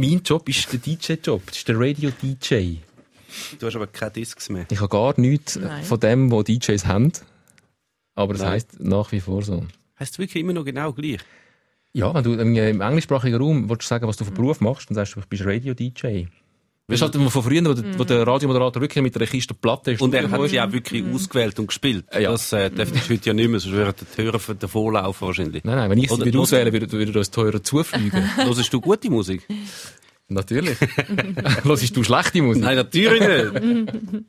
Mein Job ist der DJ-Job. Das ist der Radio-DJ. Du hast aber keine Discs mehr. Ich habe gar nichts Nein. von dem, was DJs haben. Aber das heisst nach wie vor so. Heißt es wirklich immer noch genau gleich? Ja, wenn du im, im englischsprachigen Raum willst du sagen, was du für Beruf machst, dann sagst du, ich bin Radio-DJ. Weißt du halt immer von früher, wo, der, wo der Radiomoderator wirklich mit einer Kiste Platte ist. Und er hat sie auch wirklich ausgewählt und gespielt. Äh, ja. Das äh, dürfte ich heute ja nicht mehr, sonst würden die Hörer von davonlaufen wahrscheinlich. Nein, nein, wenn ich sie oder- auswählen würde, würde uns teurer zufliegen. Hörst du gute Musik? Natürlich. Hörst du schlechte Musik? Nein, natürlich nicht.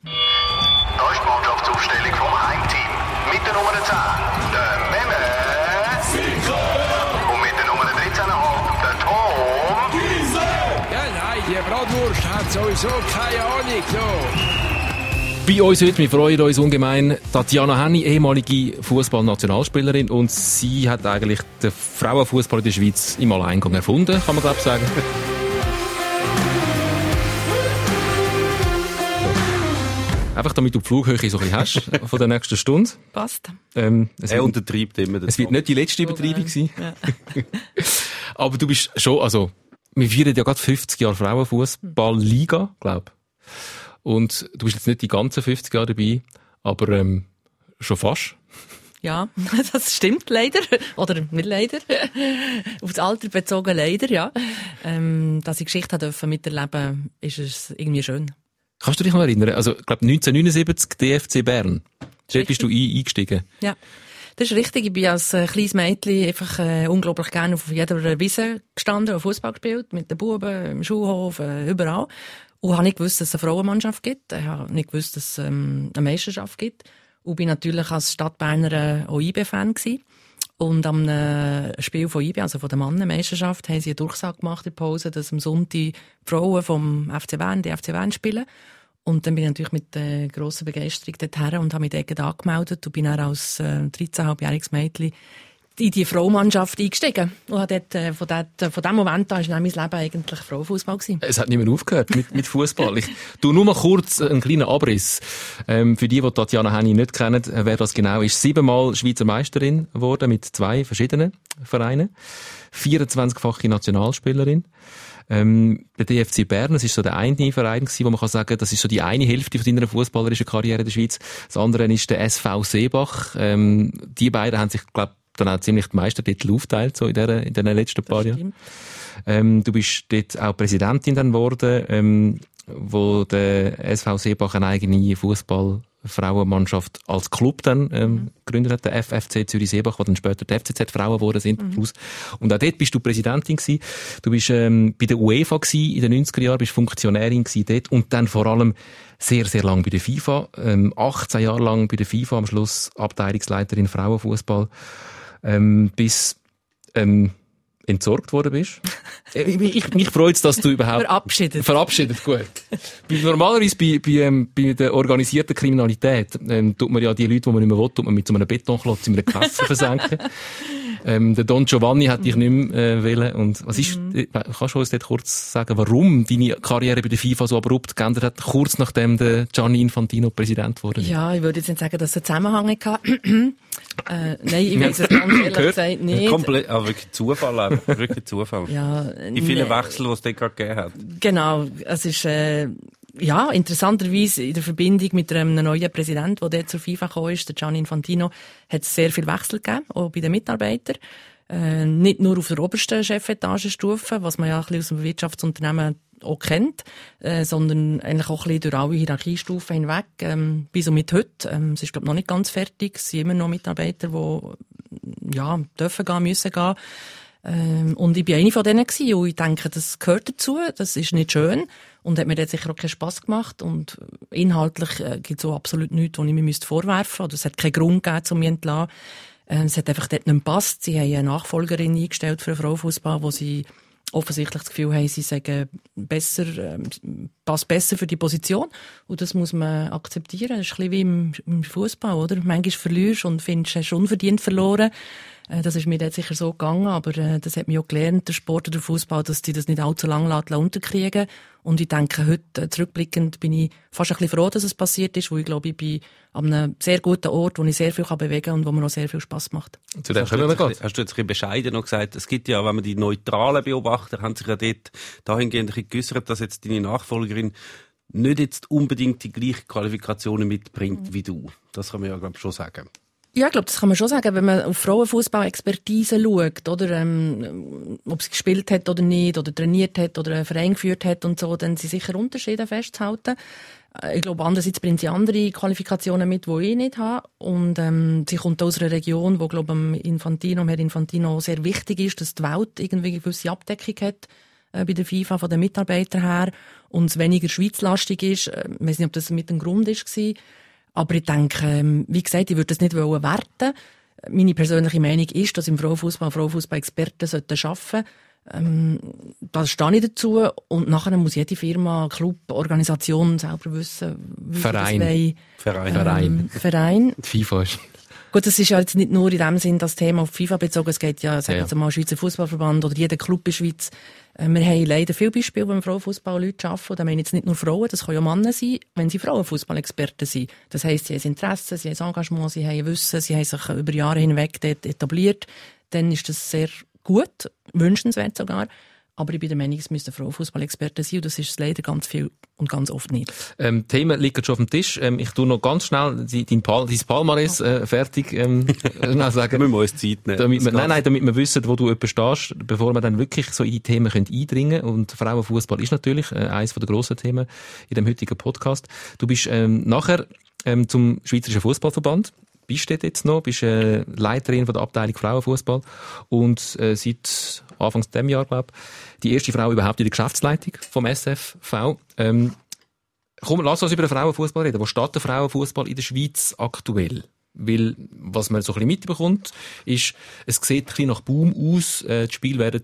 sowieso keine Ahnung. So. Bei uns heute, wir freuen uns ungemein, Tatjana Henny, ehemalige Fußballnationalspielerin und sie hat eigentlich den Frauenfußball in der Schweiz im Alleingang erfunden, kann man glaube ich sagen. Einfach damit du die Flughöhe so ein bisschen hast von der nächsten Stunde. Passt. Ähm, es, Er untertreibt immer. es wird nicht die letzte Übertreibung sein. Ja. Aber du bist schon, also, wir feiern ja gerade 50 Jahre Frauenfußball-Liga, glaub. Und du bist jetzt nicht die ganzen 50 Jahre dabei, aber ähm, schon fast. Ja, das stimmt leider. Oder nicht leider. Aufs Alter bezogen leider, ja. Ähm, dass ich Geschichte dürfen miterleben, ist es irgendwie schön. Kannst du dich noch erinnern? Also, ich glaube 1979 DFC Bern. Dort bist du ein, eingestiegen. Ja. Das ist richtig. Ich bin als äh, kleines Mädchen einfach äh, unglaublich gerne auf jeder Wiese gestanden und Fußball gespielt, mit den Buben, im Schulhof, äh, überall. Und habe nicht gewusst, dass es eine Frauenmannschaft gibt. Ich habe nicht gewusst, dass es ähm, eine Meisterschaft gibt. Und bin natürlich als Stadtberner äh, auch IB-Fan gewesen. Und am äh, Spiel von IB, also von der Mannenmeisterschaft, haben sie eine Durchsage gemacht in Pause, dass am Sonntag die Frauen vom FC Bern, die FC Bern spielen. Und dann bin ich natürlich mit äh, grosser Begeisterung dorthin und habe mich dort angemeldet und bin dann als äh, 13,5-jähriges Mädchen in die Frauenmannschaft eingestiegen. Und dort, äh, von, dort, von dem Moment an war mein Leben eigentlich Frauenfußball. gewesen. Es hat nicht mehr aufgehört mit, mit Fußball. Ich tu nur mal kurz einen kleinen Abriss. Ähm, für die, die Tatjana Henny nicht kennen, äh, wer das genau ist. Siebenmal Schweizer Meisterin geworden mit zwei verschiedenen Vereinen. 24-fache Nationalspielerin. Ähm, der DFC Bern, das ist so der eine Verein gewesen, wo man kann sagen, das ist so die eine Hälfte von deiner fußballerischen Karriere in der Schweiz. Das andere ist der SV Seebach. Ähm, die beiden haben sich, glaube dann auch ziemlich die Meistertitel aufteilt, so in, der, in den letzten paar Jahren. Ähm, du bist dort auch Präsidentin dann geworden, ähm, wo der SV Seebach eine eigene Fußball-Frauenmannschaft als Club dann ähm, gegründet hat, der FFC Zürich Seebach, wo dann später die FCZ Frauen geworden sind. daraus. Und auch dort bist du Präsidentin gewesen. Du bist ähm, bei der UEFA gewesen, in den 90er Jahren, bist Funktionärin gewesen dort und dann vor allem sehr, sehr lang bei der FIFA, ähm, 18 Jahre lang bei der FIFA, am Schluss Abteilungsleiterin Frauenfußball, ähm, bis ähm, entsorgt worden bist. Äh, ich, ich, mich freut dass du überhaupt... Verabschiedet. Verabschiedet, gut. bei, normalerweise bei, bei, ähm, bei der organisierten Kriminalität ähm, tut man ja die Leute, die man nicht mehr will, tut man mit so einem Betonklotz in einem Kessel versenken. Ähm, der Don Giovanni hat dich nicht mehr äh, wollen. Und was ist, äh, kannst du uns dort kurz sagen, warum deine Karriere bei der FIFA so abrupt geändert hat, kurz nachdem der Gianni Infantino Präsident wurde? Ja, ich würde jetzt nicht sagen, dass es einen Zusammenhang hatte. Äh, nein, ich weiß es ganz ehrlich gesagt nicht. Komplett, aber wirklich Zufall, einfach. wirklich Zufall. Ja, Die vielen nee. Wechsel, die es dort gerade gegeben hat. Genau, es ist äh, ja interessanterweise in der Verbindung mit einem neuen Präsident, der dort zur FIFA gekommen ist, der Gianni Infantino, hat es sehr viel Wechsel gegeben, auch bei den Mitarbeitern. Äh, nicht nur auf der obersten Chefetagenstufe, was man ja ein bisschen aus dem Wirtschaftsunternehmen auch kennt, äh, sondern eigentlich auch ein bisschen durch alle Hierarchiestufen hinweg, ähm, bis und mit heute. Ähm, es ist, glaube noch nicht ganz fertig. Es sind immer noch Mitarbeiter, die ja, dürfen gehen, müssen gehen. Ähm, und ich bin eine von denen gewesen, und ich denke, das gehört dazu, das ist nicht schön und hat mir dort sicher auch keinen Spass gemacht und inhaltlich äh, gibt es auch absolut nichts, was ich mir müsste vorwerfen oder es hat keinen Grund gegeben, um mich entlassen. Äh, es hat einfach dort nicht gepasst. Sie haben eine Nachfolgerin eingestellt für den Frauenfußball, wo sie offensichtlich das Gefühl haben, sie sagen besser, ähm, passt besser für die Position. Und das muss man akzeptieren. Das ist ein bisschen wie im, im Fußball, oder? Manchmal verlierst und findest, hast unverdient verloren. Äh, das ist mir jetzt sicher so gegangen, aber äh, das hat mich auch gelernt, der Sport oder der Fußball, dass die das nicht allzu lange unterkriegen Und ich denke, heute äh, zurückblickend bin ich fast ein bisschen froh, dass es passiert ist, weil ich glaube, ich bin an einem sehr guten Ort, wo ich sehr viel bewegen kann und wo mir auch sehr viel Spaß macht. Zu dem kommen wir gerade. Hast du jetzt ein bisschen bescheiden noch gesagt, es gibt ja, wenn man die neutralen Beobachter haben sich ja dort dahingehend ein bisschen geäussert, dass jetzt deine Nachfolgerin nicht jetzt unbedingt die gleichen Qualifikationen mitbringt mhm. wie du. Das kann man ja, glaube ich, schon sagen. Ja, ich glaube, das kann man schon sagen, wenn man auf Frauenfußball-Expertise schaut, oder, ähm, ob sie gespielt hat oder nicht, oder trainiert hat, oder einen Verein geführt hat und so, dann sind sicher Unterschiede festzuhalten. Äh, ich glaube, andererseits bringt sie andere Qualifikationen mit, die ich nicht habe. Und, ähm, sie kommt aus einer Region, wo, glaube ich, Infantino, Herr Infantino sehr wichtig ist, dass die Welt irgendwie eine gewisse Abdeckung hat äh, bei der FIFA von den Mitarbeitern her und es weniger schweizlastig ist. Äh, ich weiß nicht, ob das mit dem Grund war. Aber ich denke, ähm, wie gesagt, ich würde das nicht werten. Meine persönliche Meinung ist, dass im Frauenfußball Frauenfußball-Experten arbeiten sollten. Ähm, da stehe ich dazu. Und nachher muss jede Firma, Club, Organisation selber wissen, wie Verein. Will. Verein. Ähm, Verein. Verein. Die FIFA ist. Gut, das ist ja jetzt nicht nur in dem Sinn das Thema auf FIFA bezogen. Es geht ja, sagen wir ja, mal, Schweizer Fußballverband oder jeder Club in der Schweiz wir haben leider viele Beispiele, wo im Frauenfußball Leute arbeiten. Da meine jetzt nicht nur Frauen, das können ja Männer sein, wenn sie Frauenfußball-Experten sind. Das heisst, sie haben Interesse, sie haben Engagement, sie haben Wissen, sie haben sich über Jahre hinweg dort etabliert. Dann ist das sehr gut, wünschenswert sogar. Aber ich bin der Meinung, es müssen Frauenfußball-Experten sein und das ist es leider ganz viel und ganz oft nicht. Ähm, Themen liegen schon auf dem Tisch. Ähm, ich tue noch ganz schnell dein, Pal dein Palmares äh, fertig ähm, sagen. müssen wir uns Zeit nehmen. Damit wir, nein, nein, damit wir wissen, wo du etwas stehst, bevor wir dann wirklich so in die Themen können eindringen können. Und Frauenfußball ist natürlich äh, eines der grossen Themen in dem heutigen Podcast. Du bist ähm, nachher ähm, zum Schweizerischen Fußballverband bist du jetzt noch, bist äh, Leiterin von der Abteilung Frauenfußball und äh, seit Anfang dem Jahr, glaube die erste Frau überhaupt in der Geschäftsleitung vom SFV. Ähm, komm, lass uns über den Frauenfußball reden. Wo steht der Frauenfußball in der Schweiz aktuell? Weil, was man so ein bisschen mitbekommt, ist, es sieht ein bisschen nach Boom aus. Äh, die Spiele werden,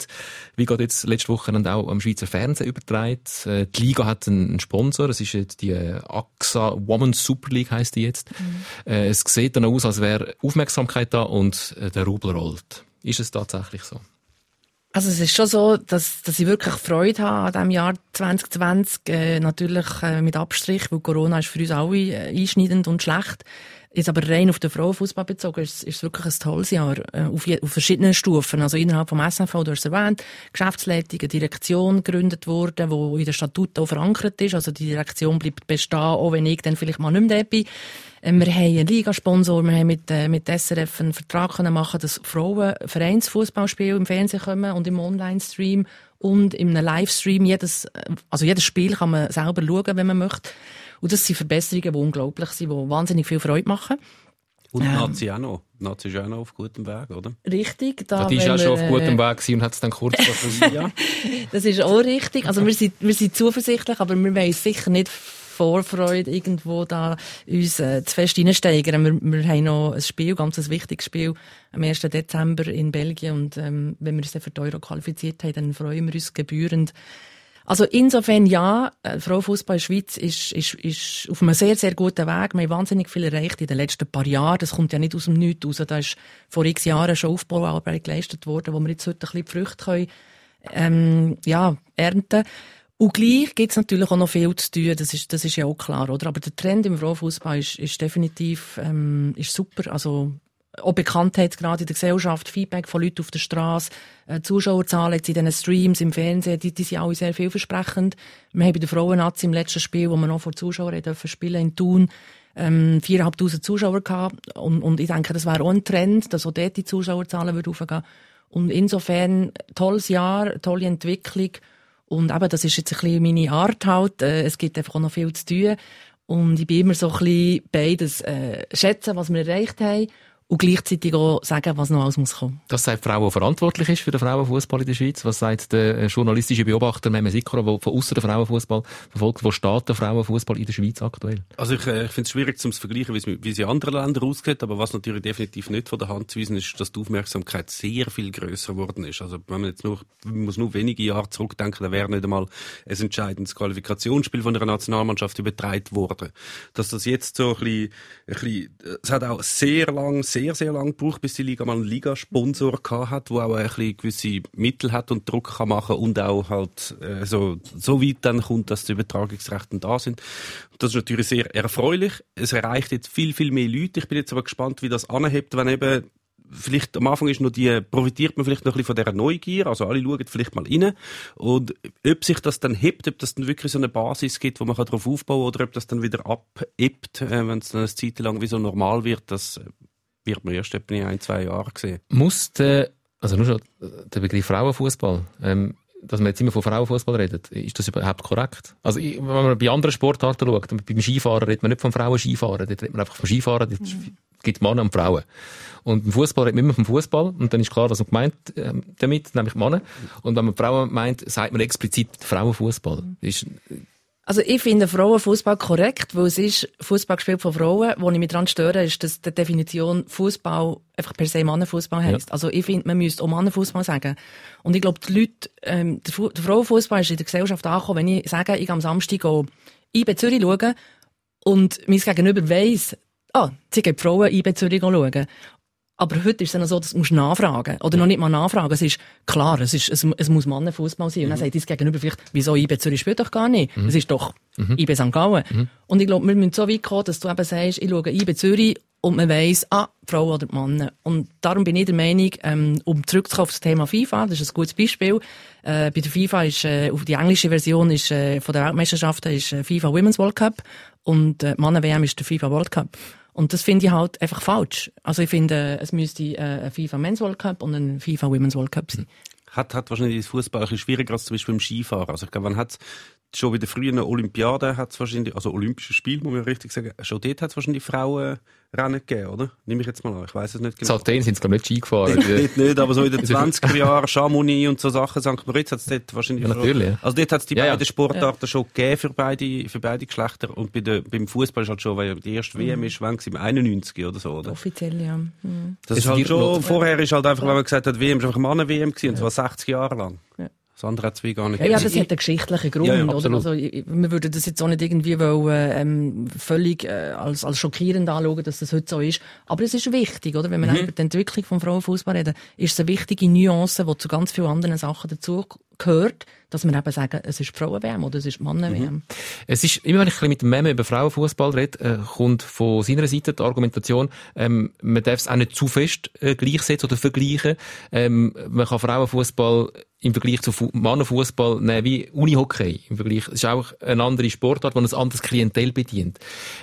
wie gerade jetzt letzte Woche auch am Schweizer Fernsehen übertragen. Äh, die Liga hat einen Sponsor. Es ist jetzt die äh, AXA Women's Super League heisst die jetzt. Mhm. Äh, es sieht dann aus, als wäre Aufmerksamkeit da und äh, der Rubel rollt. Ist es tatsächlich so? Also es ist schon so, dass, dass ich wirklich Freude habe an diesem Jahr 2020. Äh, natürlich äh, mit Abstrich, weil Corona ist für uns alle äh, einschneidend und schlecht. Jetzt aber rein auf den Frauenfußball bezogen, ist, ist wirklich ein tolles Jahr, äh, auf, je, auf verschiedenen Stufen. Also innerhalb vom SNV, du hast es erwähnt, Geschäftsleitung, eine Direktion gegründet worden, die in den Statuten auch verankert ist. Also die Direktion bleibt bestehen, auch wenn ich dann vielleicht mal nicht mehr da bin. Äh, wir haben einen Ligasponsor, wir haben mit, äh, mit SRF einen Vertrag können machen, dass Frauen Vereinsfußballspiele im Fernsehen kommen und im Online-Stream und im Livestream jedes, äh, also jedes Spiel kann man selber schauen, wenn man möchte. Und das sind Verbesserungen, die unglaublich sind, die wahnsinnig viel Freude machen. Und ähm, Nazi auch noch. Nazi ist auch noch auf gutem Weg, oder? Richtig. Da die ist auch schon auf gutem Weg und hat es dann kurz ja, das ist auch richtig. Also wir sind, wir sind zuversichtlich, aber wir wollen sicher nicht Vorfreude irgendwo da uns äh, zu fest reinsteigern. Wir, wir haben noch ein Spiel, ganz ein wichtiges Spiel, am 1. Dezember in Belgien und ähm, wenn wir uns dann für die Euro qualifiziert haben, dann freuen wir uns gebührend also insofern ja, äh, Frauenfußball Schweiz ist, ist, ist auf einem sehr, sehr guten Weg. Wir haben wahnsinnig viel erreicht in den letzten paar Jahren. Das kommt ja nicht aus dem Nichts raus. Da ist vor x Jahren schon Aufbauarbeit geleistet worden, wo wir jetzt heute ein bisschen die Früchte können, ähm, ja, ernten und gleich gibt es natürlich auch noch viel zu tun, das ist, das ist ja auch klar, oder? Aber der Trend im Frauenfußball ist, ist definitiv ähm, ist super. Also auch Bekanntheit gerade in der Gesellschaft, Feedback von Leuten auf der Straße, äh, Zuschauerzahlen jetzt in diesen Streams, im Fernsehen, die, die sind alle sehr vielversprechend. Wir haben bei der Frauennazi im letzten Spiel, wo wir noch vor Zuschauern dürfen spielen in Thun, ähm, 4'500 Zuschauer gehabt. Und, und ich denke, das wäre auch ein Trend, dass auch dort die Zuschauerzahlen würden aufgehen. Und insofern, tolles Jahr, tolle Entwicklung. Und eben, das ist jetzt ein bisschen meine Art halt. Äh, es gibt einfach auch noch viel zu tun. Und ich bin immer so ein bisschen beides, äh, schätzen, was wir erreicht haben und gleichzeitig auch sagen, was noch alles muss kommen. Das sagt die Frau, die verantwortlich ist für den Frauenfußball in der Schweiz. Was sagt der äh, journalistische Beobachter Mehmet Sikora, der von außen den Frauenfußball verfolgt? Wo steht der Frauenfußball in der Schweiz aktuell? Also ich, äh, ich finde es schwierig zu vergleichen, wie es in anderen Ländern aussieht, aber was natürlich definitiv nicht von der Hand zu weisen ist, dass die Aufmerksamkeit sehr viel größer geworden ist. Also wenn man jetzt nur, man muss nur wenige Jahre zurückdenken, da wäre nicht einmal ein entscheidendes Qualifikationsspiel von einer Nationalmannschaft übertragen worden. Dass das jetzt so ein bisschen, ein bisschen es hat auch sehr lang, sehr, sehr lange gebraucht, bis die Liga mal einen Ligasponsor hat, der auch ein gewisse Mittel hat und Druck kann machen und auch halt äh, so, so weit dann kommt, dass die Übertragungsrechte da sind. Das ist natürlich sehr erfreulich. Es erreicht jetzt viel, viel mehr Leute. Ich bin jetzt aber gespannt, wie das anhebt, wenn eben vielleicht am Anfang ist noch die, profitiert man vielleicht noch ein bisschen von dieser Neugier, also alle schauen vielleicht mal rein und ob sich das dann hebt, ob das dann wirklich so eine Basis gibt, wo man darauf aufbauen kann oder ob das dann wieder abebbt, äh, wenn es dann eine Zeit lang wie so normal wird, das wird man erst etwa in ein, zwei Jahren sehen. Muss der, also nur schon der Begriff Frauenfußball, ähm, dass man jetzt immer von Frauenfußball redet, ist das überhaupt korrekt? Also, wenn man bei anderen Sportarten schaut, beim Skifahren redet man nicht von Frauen-Skifahren, dort redet man einfach vom Skifahren, dort mhm. gibt Männer und Frauen. Und im Fußball redet man immer vom Fußball und dann ist klar, was man gemeint äh, damit, nämlich Männer. Und wenn man Frauen meint, sagt man explizit Frauenfußball. Ist, also ich finde Frauenfußball korrekt, weil es ist Fußball gespielt von Frauen. Wo ich mich daran störe, ist, dass die Definition Fußball einfach per se Mannenfußball heisst. Ja. Also ich finde, man müsste auch Mannenfußball sagen. Und ich glaube, die Leute, ähm, der, Fu der Frauenfußball ist in der Gesellschaft angekommen, wenn ich sage, ich gehe am Samstag IB Zürich schauen und mein Gegenüber weiss, ah, sie gehen Frauen IB Zürich schauen. Aber heute ist es dann so, dass du nachfragen musst. Oder noch nicht mal nachfragen. Es ist klar, es, ist, es, es muss Mannenfußball sein. Und dann mhm. sagt dein Gegenüber vielleicht, wieso IB Zürich spielt doch gar nicht. Mhm. Es ist doch mhm. IB St. Gallen. Mhm. Und ich glaube, wir müssen so weit kommen, dass du eben sagst, ich schaue IB Zürich und man weiss, ah, Frau oder Mann. Und darum bin ich der Meinung, ähm, um zurückzukommen auf das Thema FIFA, das ist ein gutes Beispiel. Äh, bei der FIFA ist, äh, auf die englische Version ist, äh, von der Weltmeisterschaften ist äh, FIFA Women's World Cup und äh, Mannen-WM ist der FIFA World Cup. Und das finde ich halt einfach falsch. Also ich finde, es müsste äh, ein FIFA Men's World Cup und ein FIFA Women's World Cup sein. Hat, hat wahrscheinlich das Fußball ein bisschen schwieriger als zum Beispiel im Skifahren. Also ich glaube, man hat schon bei der frühen Olympiade hat es wahrscheinlich, also Olympische Spiel, muss man richtig sagen, schon dort hat es wahrscheinlich Frauen Rennen gegeben, oder? Nehme ich jetzt mal an. Ich weiß es nicht genau. Athen sind es, glaube ich, nicht Ski gefahren. nicht, nicht, aber so in den 20er Jahren, Chamonix und so Sachen, St. Moritz hat es dort wahrscheinlich ja, natürlich. Schon, also dort hat es die ja, beiden ja. Sportarten ja. schon gegeben für beide, für beide Geschlechter und bei der, beim Fußball ist halt schon, weil die erste mhm. WM ist, wann im 91 oder so, oder? Offiziell, ja. Mhm. Das, das ist halt schon, vorher ist halt einfach, wenn man gesagt hat, WM ist einfach Mannen-WM gewesen, und zwar 60 Jahre lang. Ja. Das andere hat wie gar nicht. Ja, ja, das hat einen geschichtlichen Grund, ja, ja, oder? Also, wir würden das jetzt auch nicht irgendwie wollen, ähm, völlig äh, als, als schockierend anschauen, dass das heute so ist. Aber es ist wichtig, oder? Wenn wir mhm. über die Entwicklung vom Frauenfußball reden, ist es eine wichtige Nuance, die zu ganz vielen anderen Sachen dazu gehört, dass wir eben sagen, es ist Frauen-WM oder es ist Mannen-WM. Mhm. Es ist, immer wenn ich mit dem Meme über Frauenfußball rede, äh, kommt von seiner Seite die Argumentation, ähm, man darf es auch nicht zu fest äh, gleichsetzen oder vergleichen. Ähm, man kann Frauenfußball im Vergleich zu Mannenfußball nehmen wie Unihockey. Im Vergleich, es ist auch eine andere Sportart, die ein anderes Klientel bedient.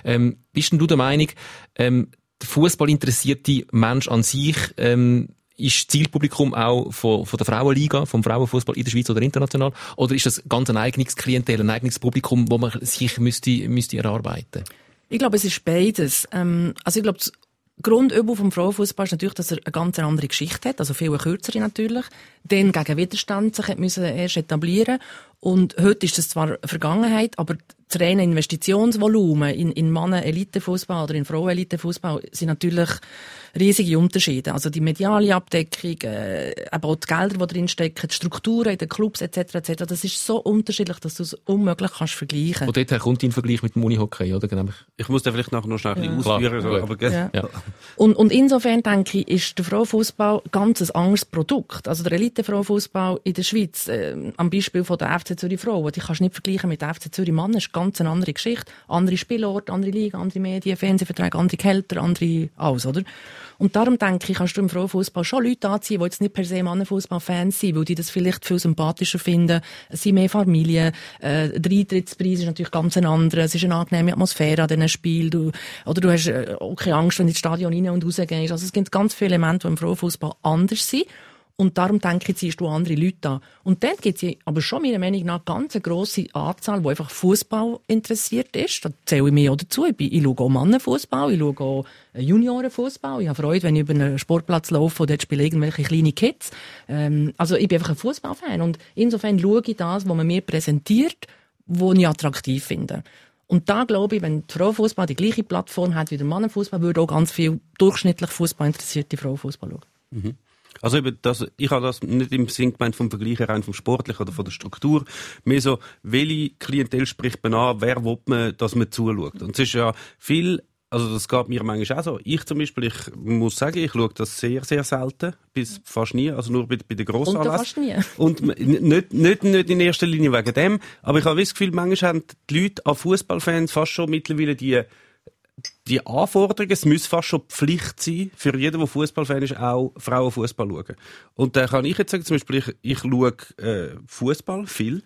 Ähm, bist denn du der Meinung, ähm, der Fußball interessierte Mensch an sich, ähm, ist Zielpublikum auch von, von der Frauenliga, vom Frauenfußball in der Schweiz oder international? Oder ist das ganz ein eigenes Klientel, ein eigenes Publikum, wo man sich müsste, müsste erarbeiten? Ich glaube, es ist beides. Ähm, also ich glaube, das Grundübel vom Frauenfußball ist natürlich, dass er eine ganz andere Geschichte hat, also viel kürzere natürlich. Dann gegen Widerstand sich müssen erst etablieren und heute ist das zwar Vergangenheit, aber das reine Investitionsvolumen in, in Mannen-Elitefußball oder in Frauen-Elitefußball sind natürlich riesige Unterschiede. Also die mediale Abdeckung, äh, aber auch die Gelder, die drin stecken, die Strukturen in den Clubs etc. etc. Das ist so unterschiedlich, dass du es unmöglich kannst vergleichen. Und dort kommt in Vergleich mit dem Unihockey, oder? Genau. Ich muss da vielleicht nachher noch schnell ja. ausführen. So, aber, ja. ja. Und, und insofern denke ich, ist der Frauenfußball ganz ein anderes Produkt. Also der Elite-Frauenfußball in der Schweiz, äh, am Beispiel von der FC Zürich Frauen, die kannst du nicht vergleichen mit der FC Zürich Mann. Das ist ganz eine andere Geschichte. Andere Spielorte, andere Liga, andere Medien, Fernsehverträge, andere Kälter, andere alles, oder? Und darum denke ich, kannst du im Frauenfußball schon Leute anziehen, die jetzt nicht per se Mannenfußball-Fans sind, weil die das vielleicht viel sympathischer finden. Es sind mehr Familien. Äh, der Eintrittspreis ist natürlich ganz ein anderer. Es ist eine angenehme Atmosphäre an diesen Spielen. Du, oder du hast äh, auch keine Angst, wenn du ins Stadion rein und raus gehst. Also es gibt ganz viele Elemente, die im Frauenfußball anders sind. Und darum denke ich, ziehst du andere Leute an. Und dann gibt es aber schon meiner Meinung nach ganz eine grosse Anzahl, die einfach Fußball interessiert ist. Da zähle ich mich auch dazu. Ich, bin, ich schaue auch Mannenfußball, ich schaue auch Juniorenfußball. Ich habe Freude, wenn ich über einen Sportplatz laufe und dort spielen irgendwelche kleine Kids. Ähm, also ich bin einfach ein Fußballfan. Und insofern schaue ich das, was man mir präsentiert, was ich attraktiv finde. Und da glaube ich, wenn die Frauenfußball die gleiche Plattform hat wie der Mannenfußball, würde auch ganz viel durchschnittlich Fußball interessierte Frauenfußball schauen. Mhm. Also eben, das, ich habe das nicht im Sinn gemeint vom Vergleich rein vom Sportlichen oder von der Struktur. Mehr so, welche Klientel spricht man an, wer will man, dass man zuschaut. Und es ist ja viel Also das geht mir manchmal auch so. Ich zum Beispiel, ich muss sagen, ich schaue das sehr, sehr selten, bis fast nie, also nur bei, bei den grossen Und fast nie. Und nicht, nicht, nicht in erster Linie wegen dem, aber ich habe das Gefühl, manchmal haben die Leute an Fußballfans fast schon mittlerweile die, die Anforderungen, es muss fast schon Pflicht sein, für jeden, der Fußballfan ist, auch Frauenfußball schauen. Und da kann ich jetzt sagen, zum Beispiel, ich, ich schaue äh, Fußball viel,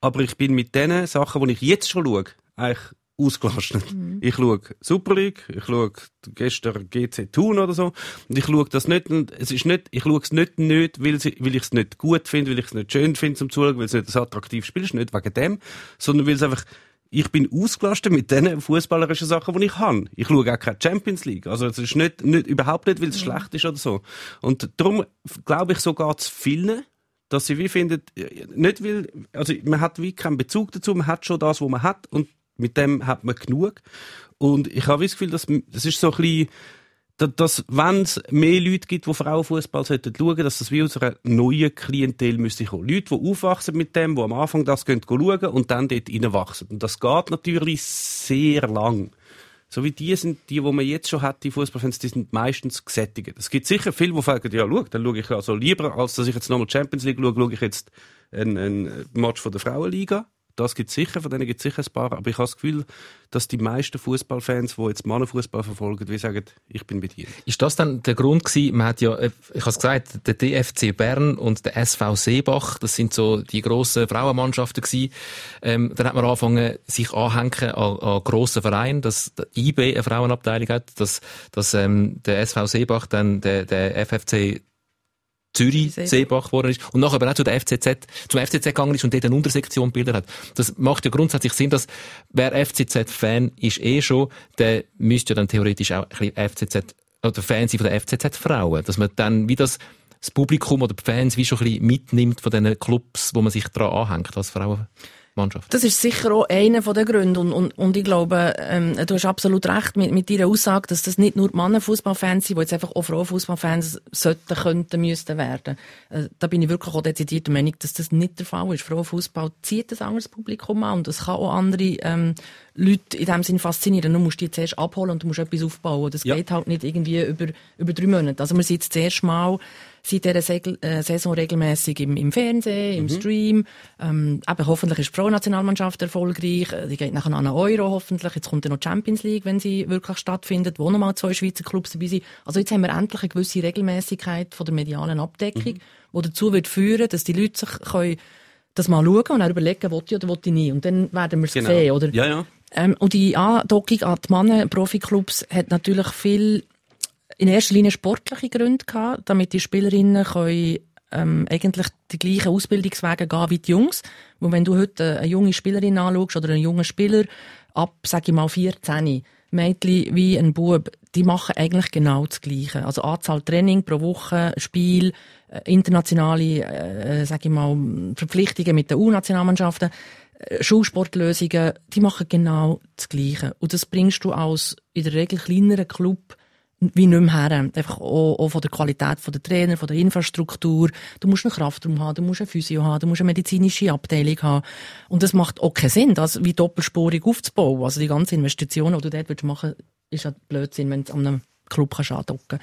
aber ich bin mit den Sachen, die ich jetzt schon schaue, eigentlich ausgelastet. Ich schaue Super League, ich schaue gestern GC Thun oder so, und ich schaue das nicht, es ist nicht, ich schaue es nicht, nicht weil, weil ich es nicht gut finde, weil ich es nicht schön finde zum Zuschauen, weil es nicht ein attraktives Spiel ist, nicht wegen dem, sondern weil es einfach, ich bin ausgelastet mit den fußballerischen Sachen, die ich habe. Ich schaue auch keine Champions League. Also es ist nicht, nicht überhaupt nicht, weil es schlecht ist oder so. Und darum glaube ich, so geht es vielen, dass sie wie finden, nicht weil, also man hat wie keinen Bezug dazu, man hat schon das, was man hat und mit dem hat man genug. Und ich habe das Gefühl, dass, das ist so ein bisschen, dass, wenn es mehr Leute gibt, die Frauenfußball sollten schauen, dass das wie aus einer neuen Klientel müsste kommen. Leute, die aufwachsen mit dem, die am Anfang das gehen schauen und dann dort reinwachsen. Und das geht natürlich sehr lang. So wie die sind, die, die man jetzt schon hat, die Fußballfans, die sind meistens gesättigt. Es gibt sicher viele, die sagen, ja, schau, dann schaue ich also lieber, als dass ich jetzt nochmal Champions League schaue, schaue ich jetzt ein, ein Match von der Frauenliga. Das gibt sicher, von denen gibt sicher ein paar. Aber ich habe das Gefühl, dass die meisten Fußballfans, die jetzt Mannenfußball verfolgen, wie sagen, ich bin bei dir. Ist das dann der Grund gewesen? Man hat ja, äh, ich habe es gesagt, der DFC Bern und der SV Seebach, das sind so die grossen Frauenmannschaften gewesen. Ähm, dann hat man angefangen, sich anhängen an, an grossen Vereinen, dass IB eine Frauenabteilung hat, dass, dass ähm, der SV Seebach dann der, der FFC Zürich Seebach. Geworden ist und nachher aber auch zu der FCZ, zum FCZ gegangen ist und dort eine Untersektion gebildet hat. Das macht ja grundsätzlich Sinn, dass wer FCZ-Fan ist eh schon, der müsste ja dann theoretisch auch ein bisschen FCZ oder Fan sein von der FCZ-Frauen. Dass man dann wie das, das Publikum oder die Fans wie schon ein bisschen mitnimmt von diesen Clubs, wo man sich daran anhängt als Frauenmannschaft. Das ist sicher auch einer der Gründe. Und, und, und ich glaube, ähm, du hast absolut recht mit, mit deiner Aussage, dass das nicht nur die Mannenfußballfans sind, die jetzt einfach auch Frauenfußballfans sollten, könnten, müssten werden. Äh, da bin ich wirklich auch dezidiert der Meinung, dass das nicht der Fall ist. Frauenfußball zieht ein anderes Publikum an und es kann auch andere ähm, Leute in dem Sinn faszinieren. Du musst die zuerst abholen und du musst etwas aufbauen. Das Ja. geht halt nicht irgendwie über, über drei Monate. Also wir sind jetzt das erste Mal seit dieser Segel, äh, Saison regelmäßig im, im Fernsehen, im Stream. Ähm, eben, hoffentlich ist die Frauennationalmannschaft erfolgreich. Äh, Die geht nachher an einen Euro hoffentlich. Jetzt kommt dann noch die Champions League, wenn sie wirklich stattfindet, wo nochmal zwei Schweizer Clubs dabei sind. Also jetzt haben wir endlich eine gewisse Regelmäßigkeit von der medialen Abdeckung, die dazu wird führen, dass die Leute sich können das mal schauen und dann überlegen, will ich oder will ich nicht. Und dann werden wir es Genau. sehen, oder? Ja, ja. Ähm, und die Andockung an die Mannen-Profiklubs hat natürlich viel, in erster Linie sportliche Gründe gehabt, damit die Spielerinnen können, ähm, eigentlich die gleichen Ausbildungswege gehen wie die Jungs. Und wenn du heute eine junge Spielerin anschaust oder einen jungen Spieler ab, sag ich mal, 14, Mädchen wie ein Bub, die machen eigentlich genau das Gleiche. Also Anzahl Training pro Woche, Spiel, äh, internationale, äh, sag ich mal, Verpflichtungen mit den U-Nationalmannschaften. Äh, Schulsportlösungen, die machen genau das Gleiche. Und das bringst du als in der Regel kleineren Club wie nicht mehr her. Einfach auch, auch von der Qualität der Trainer, von der Infrastruktur. Du musst einen Kraftraum haben, du musst eine Physio haben, du musst eine medizinische Abteilung haben. Und das macht auch keinen Sinn, das wie doppelspurig aufzubauen. Also die ganze Investition, die du dort willst machen ist ja Blödsinn, wenn du an einem Club kannst andocken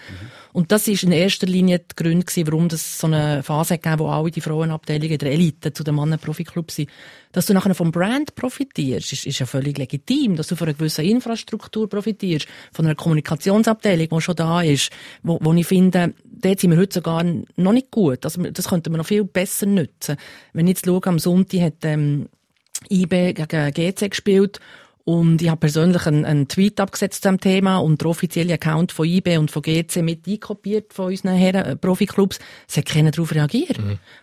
Und das ist in erster Linie der Grund gewesen, warum das so eine Phase gegeben wo alle die Frauenabteilungen der Elite zu den Mannen-Profiklubs sind. Dass du nachher vom Brand profitierst, ist, ist ja völlig legitim. Dass du von einer gewissen Infrastruktur profitierst, von einer Kommunikationsabteilung, die schon da ist, wo, wo ich finde, dort sind wir heute sogar noch nicht gut. Also, das könnten wir noch viel besser nutzen. Wenn ich jetzt schaue, am Sonntag hat, ähm, IB gegen GC gespielt und ich habe persönlich einen, einen Tweet abgesetzt zu dem Thema und der offizielle Account von IB und von GC mit einkopiert von unseren Herren äh, Profiklubs. Es hat keiner darauf reagiert.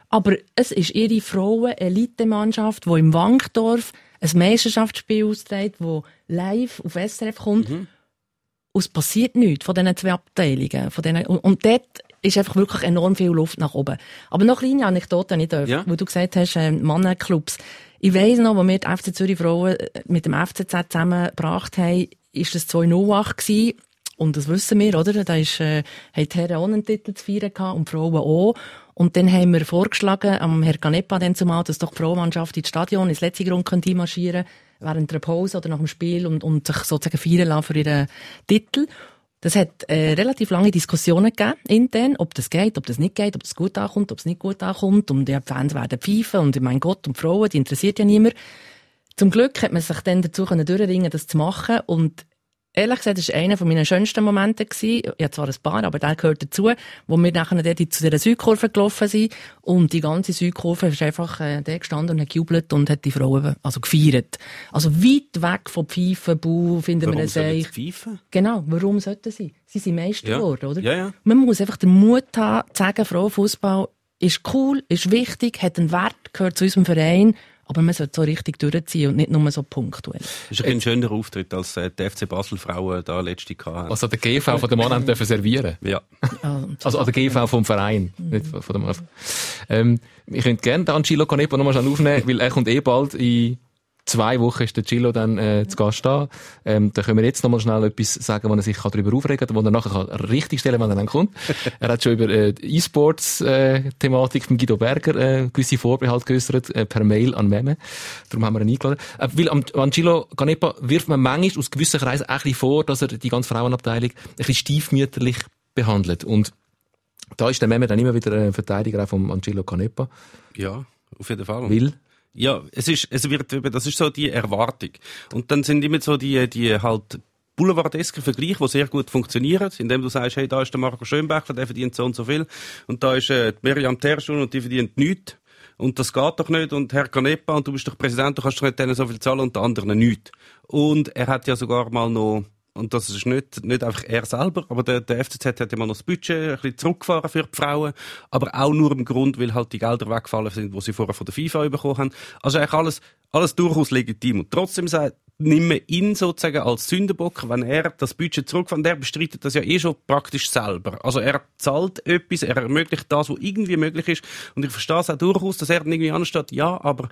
Aber es ist ihre Frauen-Elitemannschaft, die im Wankdorf ein Meisterschaftsspiel austrägt, wo live auf SRF kommt. Und es passiert nichts von diesen zwei Abteilungen. Von diesen, und, und dort ist einfach wirklich enorm viel Luft nach oben. Aber noch eine kleine Anekdote nicht Ja. wo du gesagt hast, äh, Mannenclubs. Ich weiss noch, als wir die FC Zürich Frauen äh, mit dem FCZ zusammengebracht haben, ist das 2008 gewesen. Und das wissen wir, oder? Da ist, äh, haben die Herren auch einen Titel zu feiern gehabt und die Frauen auch. Und dann haben wir vorgeschlagen, am Herr Canepa dann zumal, dass doch die Frauenmannschaft ins Stadion, ins letzte Grund könnte einmarschieren. während der Pause oder nach dem Spiel und, und sich sozusagen feiern lassen für ihren Titel. Das hat äh, relativ lange Diskussionen gegeben, intern, ob das geht, ob das nicht geht, ob das gut ankommt, ob es nicht gut ankommt. Und die Fans werden pfeifen und mein Gott, und Frauen, die interessiert ja niemand. Zum Glück hat man sich dann dazu können durchringen, das zu machen. Und ehrlich gesagt, das war einer meiner schönsten Momente. Gewesen. Ich habe zwar ein paar, aber der gehört dazu, wo wir nachher dort zu dieser Südkurve gelaufen sind. Und die ganze Südkurve ist einfach äh, da gestanden und hat gejubelt und hat die Frauen also gefeiert. Also weit weg von Pfeifen, Bu, finden Warum wir es eigentlich. pfeifen? Genau, warum sollten sie? Sie sind Meister Ja. geworden, oder? Ja, ja. Man muss einfach den Mut haben, zu sagen, Frauenfußball ist cool, ist wichtig, hat einen Wert, gehört zu unserem Verein, aber man sollte so richtig durchziehen und nicht nur so punktuell. Das ist ein, ein schöner Auftritt, als äh, die FC Basel Frauen da letzte hatten. Also der GV von dem Mann haben dürfen servieren. Ja. Ja, Also der GV vom Verein, nicht von von dem Mann. Ähm, ich könnte gerne den Angelo Canepa nochmal aufnehmen, weil er kommt eh bald in zwei Wochen ist der Gillo dann äh, zu Gast da. Ähm, da können wir jetzt nochmal schnell etwas sagen, wo er sich kann darüber aufregen kann, wo er nachher kann richtig stellen wenn er dann kommt. er hat schon über äh, die E-Sports-Thematik von Guido Berger äh, gewisse Vorbehalte geäußert, äh, per Mail an Meme. Darum haben wir ihn eingeladen. Äh, weil am Angelo Canepa wirft man manchmal aus gewissen Kreisen auch ein bisschen vor, dass er die ganze Frauenabteilung ein bisschen stiefmütterlich behandelt. Und da ist der Meme dann immer wieder ein Verteidiger auch vom Angelo Canepa. ja, auf jeden Fall. Weil, Ja, es ist, es wird, das ist so die Erwartung. Und dann sind immer so die, die halt boulevardesken Vergleiche, die sehr gut funktionieren, indem du sagst, hey, da ist der Marco Schönbächler, der verdient so und so viel, und da ist äh, Miriam Terschun und die verdient nichts. Und das geht doch nicht. Und Herr Canepa, und du bist doch Präsident, du kannst doch nicht denen so viel zahlen und den anderen nichts. Und er hat ja sogar mal noch und das ist nicht, nicht einfach er selber, aber der, der FCZ hat mal noch das Budget ein bisschen zurückgefahren für die Frauen, aber auch nur im Grund, weil halt die Gelder weggefallen sind, die sie vorher von der FIFA bekommen haben. Also eigentlich alles, alles durchaus legitim. Und trotzdem sagt, nimm ihn sozusagen als Sündenbock, wenn er das Budget zurückfährt. Und er bestreitet das ja eh schon praktisch selber. Also er zahlt etwas, er ermöglicht das, was irgendwie möglich ist. Und ich verstehe es auch durchaus, dass er irgendwie ansteht, ja, aber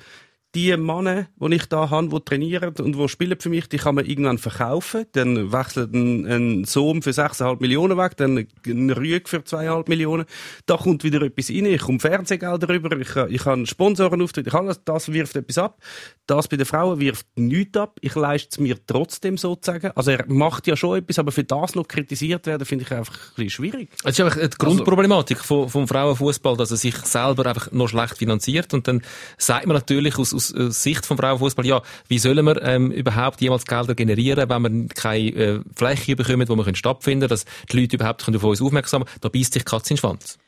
die Männer, die ich da habe, die trainieren und die spielen für mich, die kann man irgendwann verkaufen. Dann wechselt ein, ein Sohn für 6,5 Millionen weg, dann ein Rüeg für 2,5 Millionen. Da kommt wieder etwas rein. Ich komme Fernsehgelder rüber, ich, ich habe Sponsorenauftritte, ich alles, das wirft etwas ab. Das bei den Frauen wirft nichts ab. Ich leiste es mir trotzdem sozusagen. Also er macht ja schon etwas, aber für das noch kritisiert werden, finde ich einfach ein bisschen schwierig. Es ist einfach die Grundproblematik vom, vom Frauenfußball, dass er sich selber einfach noch schlecht finanziert. Und dann sagt man natürlich aus, aus äh, Sicht vom Frauenfußball, ja, wie sollen wir ähm, überhaupt jemals Gelder generieren, wenn wir keine äh, Fläche bekommen, wo wir können stattfinden, dass die Leute überhaupt können auf uns aufmerksam sind. Da beißt sich Katze in den Schwanz.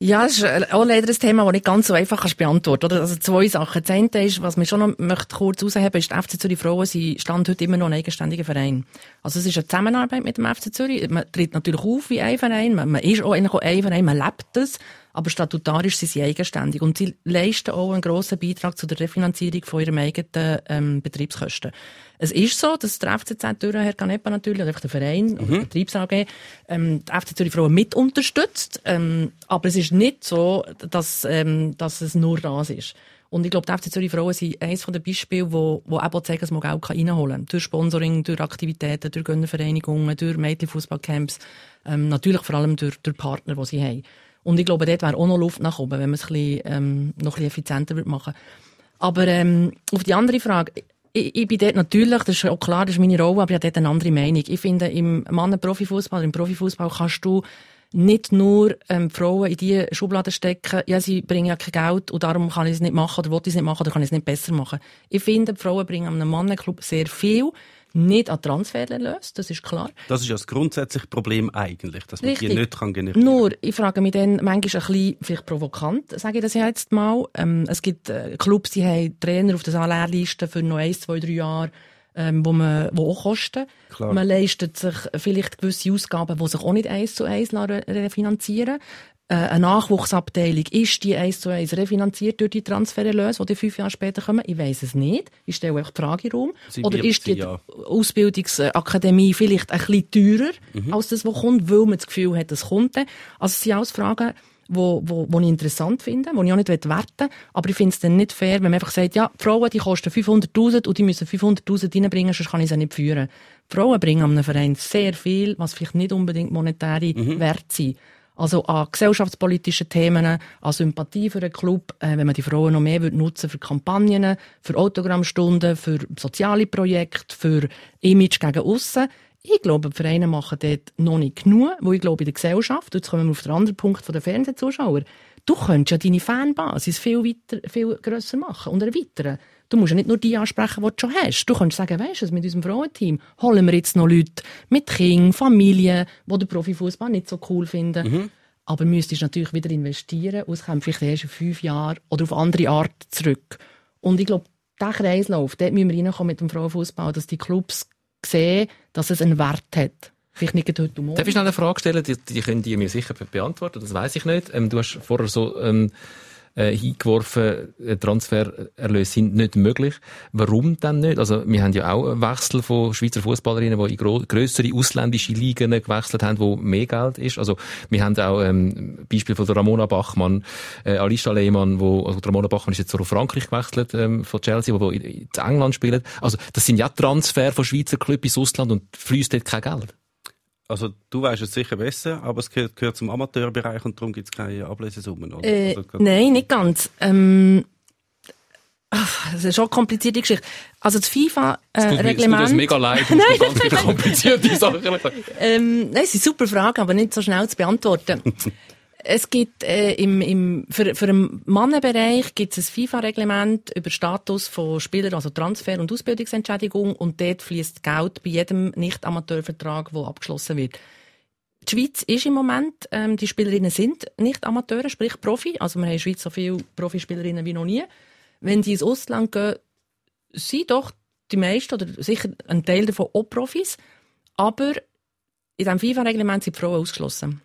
Ja, das ist äh, auch leider ein Thema, das nicht ganz so einfach kannst beantworten oder? Also zwei Sachen. Das eine ist, was mich schon noch möchte kurz herausheben, ist, die FC Zürich Frauen sie stand heute immer noch ein eigenständiger Verein. Also es ist eine Zusammenarbeit mit dem FC Zürich. Man tritt natürlich auf wie ein Verein, man, man ist auch eigentlich auch ein Verein, man lebt das, aber statutarisch sind sie eigenständig und sie leisten auch einen grossen Beitrag zu der Refinanzierung von ihren eigenen ähm, Betriebskosten. Es ist so, dass der FCZ durch Herr Canepa natürlich, oder der Verein, oder die Betriebs AG, ähm, die FC Zürich Frauen mit unterstützt. Ähm, aber es ist nicht so, dass, ähm, dass es nur das ist. Und ich glaube, die FC Zürich Frauen sind eines der Beispiele, wo, wo eben auch zeigen, dass man Geld reinholen kann. Durch Sponsoring, durch Aktivitäten, durch Gönnervereinigungen, durch Mädchenfußballcamps, ähm, natürlich vor allem durch, durch Partner, die sie haben. Und ich glaube, dort wäre auch noch Luft nach oben, wenn man es ein bisschen, ähm, noch ein bisschen effizienter würde machen Aber ähm, auf die andere Frage, ich, ich bin dort natürlich, das ist auch klar, das ist meine Rolle, aber ich habe dort eine andere Meinung. Ich finde, im Mannen-Profifußball, im Profifußball kannst du nicht nur ähm, Frauen in die Schublade stecken, ja, sie bringen ja kein Geld und darum kann ich es nicht machen oder will ich es nicht machen oder kann ich es nicht besser machen. Ich finde, Frauen bringen einem Mannenclub sehr viel, nicht an Transfererlös, das ist klar. Das ist ja das grundsätzliche Problem eigentlich, dass man Richtig. die nicht kann generieren Nur, ich frage mich dann manchmal ein bisschen, vielleicht provokant, sage ich das jetzt mal. Ähm, es gibt äh, Clubs, die haben Trainer auf der Salärliste für noch eins, zwei, drei Jahre, ähm, wo man, wo auch kosten. Klar. Man leistet sich vielleicht gewisse Ausgaben, die sich auch nicht eins zu eins refinanzieren. Äh, eine Nachwuchsabteilung, ist die eins zu eins refinanziert durch die Transfererlöse, die fünf Jahre später kommen? Ich weiß es nicht. Ich stelle einfach die Frage. Sie Oder ist die ja. Ausbildungsakademie vielleicht ein bisschen teurer Mhm. als das, was kommt, weil man das Gefühl hat, es kommt? Also es sind alles Fragen, wo, wo, wo ich interessant finde, wo ich auch nicht werten will. Aber ich finde es dann nicht fair, wenn man einfach sagt, ja, die Frauen, die kosten 500'000 und die müssen 500'000 reinbringen, sonst kann ich sie nicht führen. Die Frauen bringen einem Verein sehr viel, was vielleicht nicht unbedingt monetäre Mhm. Wert sind. Also an gesellschaftspolitischen Themen, an Sympathie für einen Club, äh, wenn man die Frauen noch mehr nutzen für Kampagnen, für Autogrammstunden, für soziale Projekte, für Image gegen aussen. Ich glaube, die Vereine machen dort noch nicht genug, wo ich glaube, in der Gesellschaft, jetzt kommen wir auf den anderen Punkt der Fernsehzuschauer, du könntest ja deine Fanbasis viel, weiter, viel grösser machen und erweitern. Du musst ja nicht nur die ansprechen, die du schon hast. Du kannst sagen, weisst du, mit unserem Frauenteam holen wir jetzt noch Leute mit Kindern, Familien, die den Profifußball nicht so cool finden. Mhm. Aber müsstest natürlich wieder investieren und es kommt vielleicht erst in fünf Jahren oder auf andere Art zurück. Und ich glaube, dieser Kreislauf, dort müssen wir reinkommen mit dem Frauenfußball, dass die Clubs sehen, dass es einen Wert hat. Vielleicht nicht heute Morgen. Darf ich schnell eine Frage stellen? Die, die können die mir sicher beantworten, das weiß ich nicht. Ähm, du hast vorher so ähm, äh, hingeworfen, äh, Transfererlöse sind nicht möglich. Warum denn nicht? Also wir haben ja auch einen Wechsel von Schweizer Fußballerinnen, die in grössere ausländische Ligen gewechselt haben, wo mehr Geld ist. Also wir haben auch ähm, Beispiel von der Ramona Bachmann, äh, Alicia Lehmann, wo also Ramona Bachmann ist jetzt auf Frankreich gewechselt ähm, von Chelsea, wo, wo in, in England spielt. Also das sind ja Transfer von Schweizer Clubs ins Ausland und fließt dort kein Geld. Also du weißt es sicher besser, aber es gehört, gehört zum Amateurbereich und darum gibt es keine Ablesesummen. Oder? Äh, also, nein, nicht ganz. Ähm, ach, das ist schon eine komplizierte Geschichte. Also das Es tut mir- es tut FIFA-Reglement... mega leid, mir ganz viele komplizierte Sachen ähm, nein, es sind super Fragen, aber nicht so schnell zu beantworten. es gibt äh, im, im, für, für den Mannenbereich gibt es ein FIFA-Reglement über Status von Spielern, also Transfer- und Ausbildungsentschädigung und dort fließt Geld bei jedem Nicht-Amateurvertrag, der abgeschlossen wird. Die Schweiz ist im Moment, ähm, die Spielerinnen sind nicht Amateure, sprich Profi. Also wir haben in der Schweiz so viele Profispielerinnen wie noch nie. Wenn die ins Ausland gehen, sind doch die meisten oder sicher ein Teil davon auch Profis. Aber in diesem FIFA-Reglement sind die Frauen ausgeschlossen.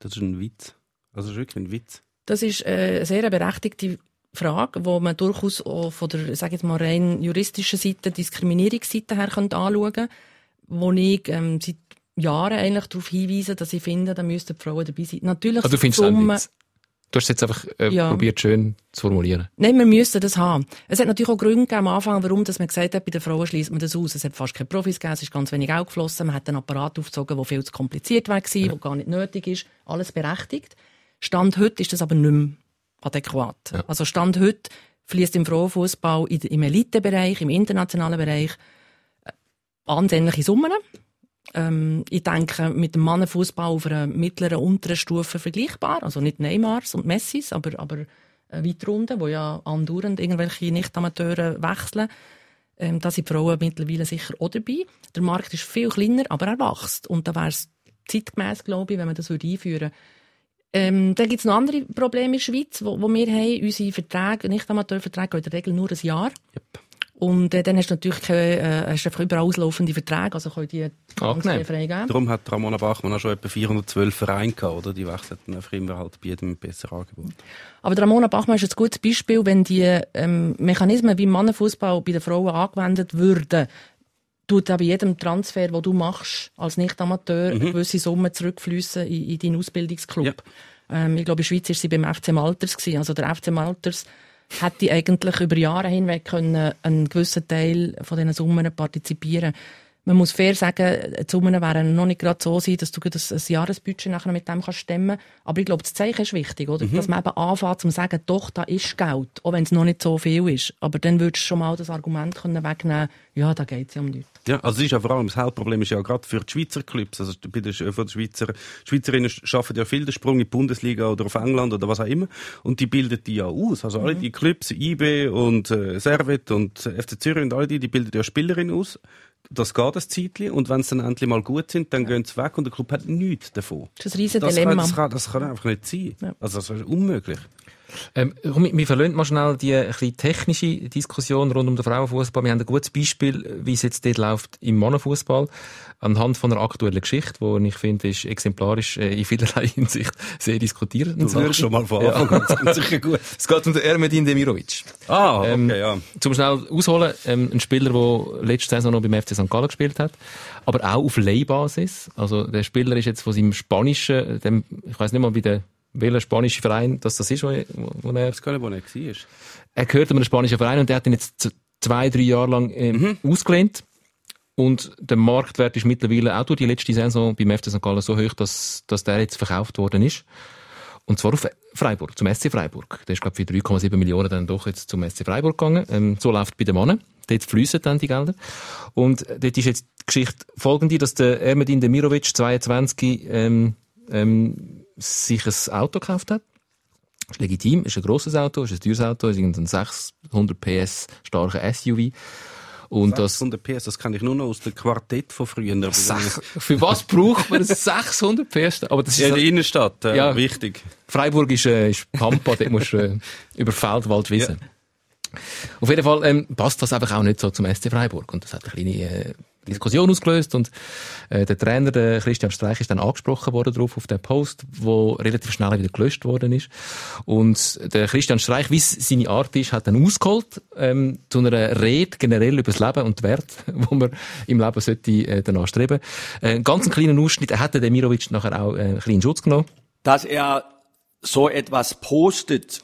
Das ist ein Witz. Also das ist wirklich ein Witz. Das ist äh, eine sehr berechtigte Frage, wo man durchaus auch von der, sag ich jetzt mal, rein juristischen Seite, Diskriminierungsseite her könnte anschauen könnte, wo ich ähm, seit Jahren eigentlich darauf hinweise, dass ich finde, da müssten die Frauen dabei sein. Natürlich Also du findest es Summe-. Du hast es jetzt einfach äh, Ja. probiert, schön zu formulieren. Nein, wir müssen das haben. Es hat natürlich auch Gründe gegeben am Anfang, warum dass man gesagt hat, bei den Frauen schließt man das aus. Es hat fast keine Profis gegeben, es ist ganz wenig Geld geflossen, man hat einen Apparat aufgezogen, der viel zu kompliziert war, ja. der gar nicht nötig ist. Alles berechtigt. Stand heute ist das aber nicht mehr adäquat. Ja. Also Stand heute fließt im Frauenfußball im Elitebereich, im internationalen Bereich äh, ansehnliche Summen. Ähm, ich denke, mit dem Mannenfußball auf einer mittleren, unteren Stufe vergleichbar. Also nicht Neymars und Messis, aber, aber äh, Weitrunde, wo ja andauernd irgendwelche Nicht-Amateure wechseln. Ähm, da sind Frauen mittlerweile sicher auch dabei. Der Markt ist viel kleiner, aber er wächst. Und da wäre es zeitgemäß, glaube ich, wenn man das würde einführen würde. Ähm, dann gibt es noch andere Probleme in der Schweiz, wo, wo wir haben. Unsere Verträge, Nicht-Amateurverträge gehen in der Regel nur ein Jahr. Und äh, dann hast du natürlich keine, äh, hast du einfach überall auslaufende Verträge, also können die Angenehm. freigeben. Darum hat Ramona Bachmann auch schon etwa 412 Vereine gehabt, oder? Die wechseln dann einfach immer halt bei jedem besser Angebot. Aber Ramona Bachmann ist ein gutes Beispiel, wenn die ähm, Mechanismen wie im Mannenfußball bei den Frauen angewendet würden, tut bei jedem Transfer, den du machst, als Nicht-Amateur, eine gewisse Summe zurückfließen in, in deinen Ausbildungsclub. Ja. Ähm, ich glaube, in der Schweiz war sie beim FC Malters. Gewesen. Also der FC Malters hätte eigentlich über Jahre hinweg können einen gewissen Teil von diesen Summen partizipieren man muss fair sagen, die Summen werden noch nicht gerade so sein, dass du ein, ein Jahresbudget nachher mit dem kannst stemmen Aber ich glaube, das Zeichen ist wichtig, oder? Dass man eben anfängt, zu sagen, doch, da ist Geld, auch wenn es noch nicht so viel ist. Aber dann würdest du schon mal das Argument können wegnehmen ja, da geht es ja um nichts. Ja, also es ist ja vor allem, das Hauptproblem ist ja gerade für die Schweizer Clubs, also bei den, von den Schweizer, Schweizerinnen schaffen ja viel den Sprung in die Bundesliga oder auf England oder was auch immer und die bilden die ja aus. Also alle die Clubs, IB und äh, Servet und äh, FC Zürich und alle die, die bilden ja Spielerinnen aus. Das geht das Zeitli und wenn sie dann endlich mal gut sind, dann gehen sie weg und der Club hat nichts davon. Das ist ein riesen Das kann, Dilemma. das, kann, das kann einfach nicht sein. Ja. Also das ist unmöglich. Ähm, wir verlassen mal schnell die ein bisschen technische Diskussion rund um den Frauenfußball. Wir haben ein gutes Beispiel, wie es jetzt dort läuft im Mannenfußball, anhand von einer aktuellen Geschichte, die ich finde, ist exemplarisch äh, in vielerlei Hinsicht sehr diskutiert. Du würdest schon mal von Anfang an ganz sicher gut. Es geht um den Ermedin Demirovic. Ah, okay, Ähm, ja. Zum schnell ausholen, ähm, ein Spieler, der letzte Saison noch beim FC St. Gallen gespielt hat, aber auch auf Leihbasis. Also der Spieler ist jetzt von seinem spanischen, dem, ich weiß nicht mal, wie der welcher spanische Verein dass das ist, wo, wo er Ich weiß gar nicht, wo er war. er gehört einem spanischen Verein und der hat ihn jetzt zwei, drei Jahre lang ähm, ausgelehnt. Und der Marktwert ist mittlerweile auch durch die letzte Saison beim FC St. Gallen so hoch, dass, dass der jetzt verkauft worden ist. Und zwar auf Freiburg, zum SC Freiburg. Der ist, glaube ich, für 3,7 Millionen dann doch jetzt zum SC Freiburg gegangen. Ähm, so läuft bei den Mannen. Dort fließen dann die Gelder. Und dort ist jetzt die Geschichte folgende, dass der Ermedin Demirovic, 22, ähm, ähm, sich ein Auto gekauft hat. Ist legitim, ist ein grosses Auto, ist ein teures Auto, ist ein 600 PS starker SUV. Und das, 600 PS, das kann ich nur noch aus dem Quartett von früher. Sech, für was braucht man 600 PS? Aber das ist ja, in der Innenstadt, äh, ja, wichtig. Freiburg ist, äh, ist Pampa, dort musst du äh, über Feld, Wald, Wiesen. Ja. Auf jeden Fall ähm, passt das einfach auch nicht so zum SC Freiburg. Und das hat eine kleine äh, Diskussion ausgelöst. Und äh, der Trainer, der Christian Streich, ist dann angesprochen worden drauf auf den Post, wo relativ schnell wieder gelöscht worden ist. Und der Christian Streich, wie es seine Art ist, hat dann ausgeholt ähm, zu einer Rede generell über das Leben und die Werte, wo man im Leben sollte äh, danach streben. Äh, ganz einen kleinen Ausschnitt. Er hat den Demirovic nachher auch äh, einen kleinen Schutz genommen. Dass er so etwas postet,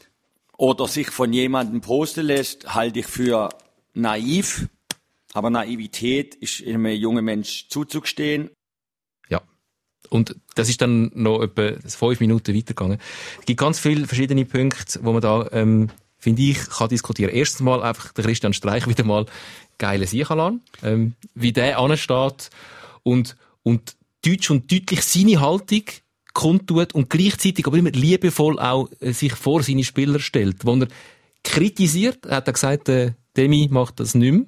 oder sich von jemandem posten lässt, halte ich für naiv. Aber Naivität ist einem jungen Mensch zuzugestehen. Ja. Und das ist dann noch etwa fünf Minuten weitergegangen. Es gibt ganz viele verschiedene Punkte, wo man da, ähm, finde ich, kann diskutieren. Erstens mal einfach der Christian Streich wieder mal geile Siechalan, ähm, wie der ansteht und, und deutsch und deutlich seine Haltung kundtut und gleichzeitig aber immer liebevoll auch äh, sich vor seine Spieler stellt. Wo er kritisiert, hat er gesagt, äh, Demi macht das nicht mehr.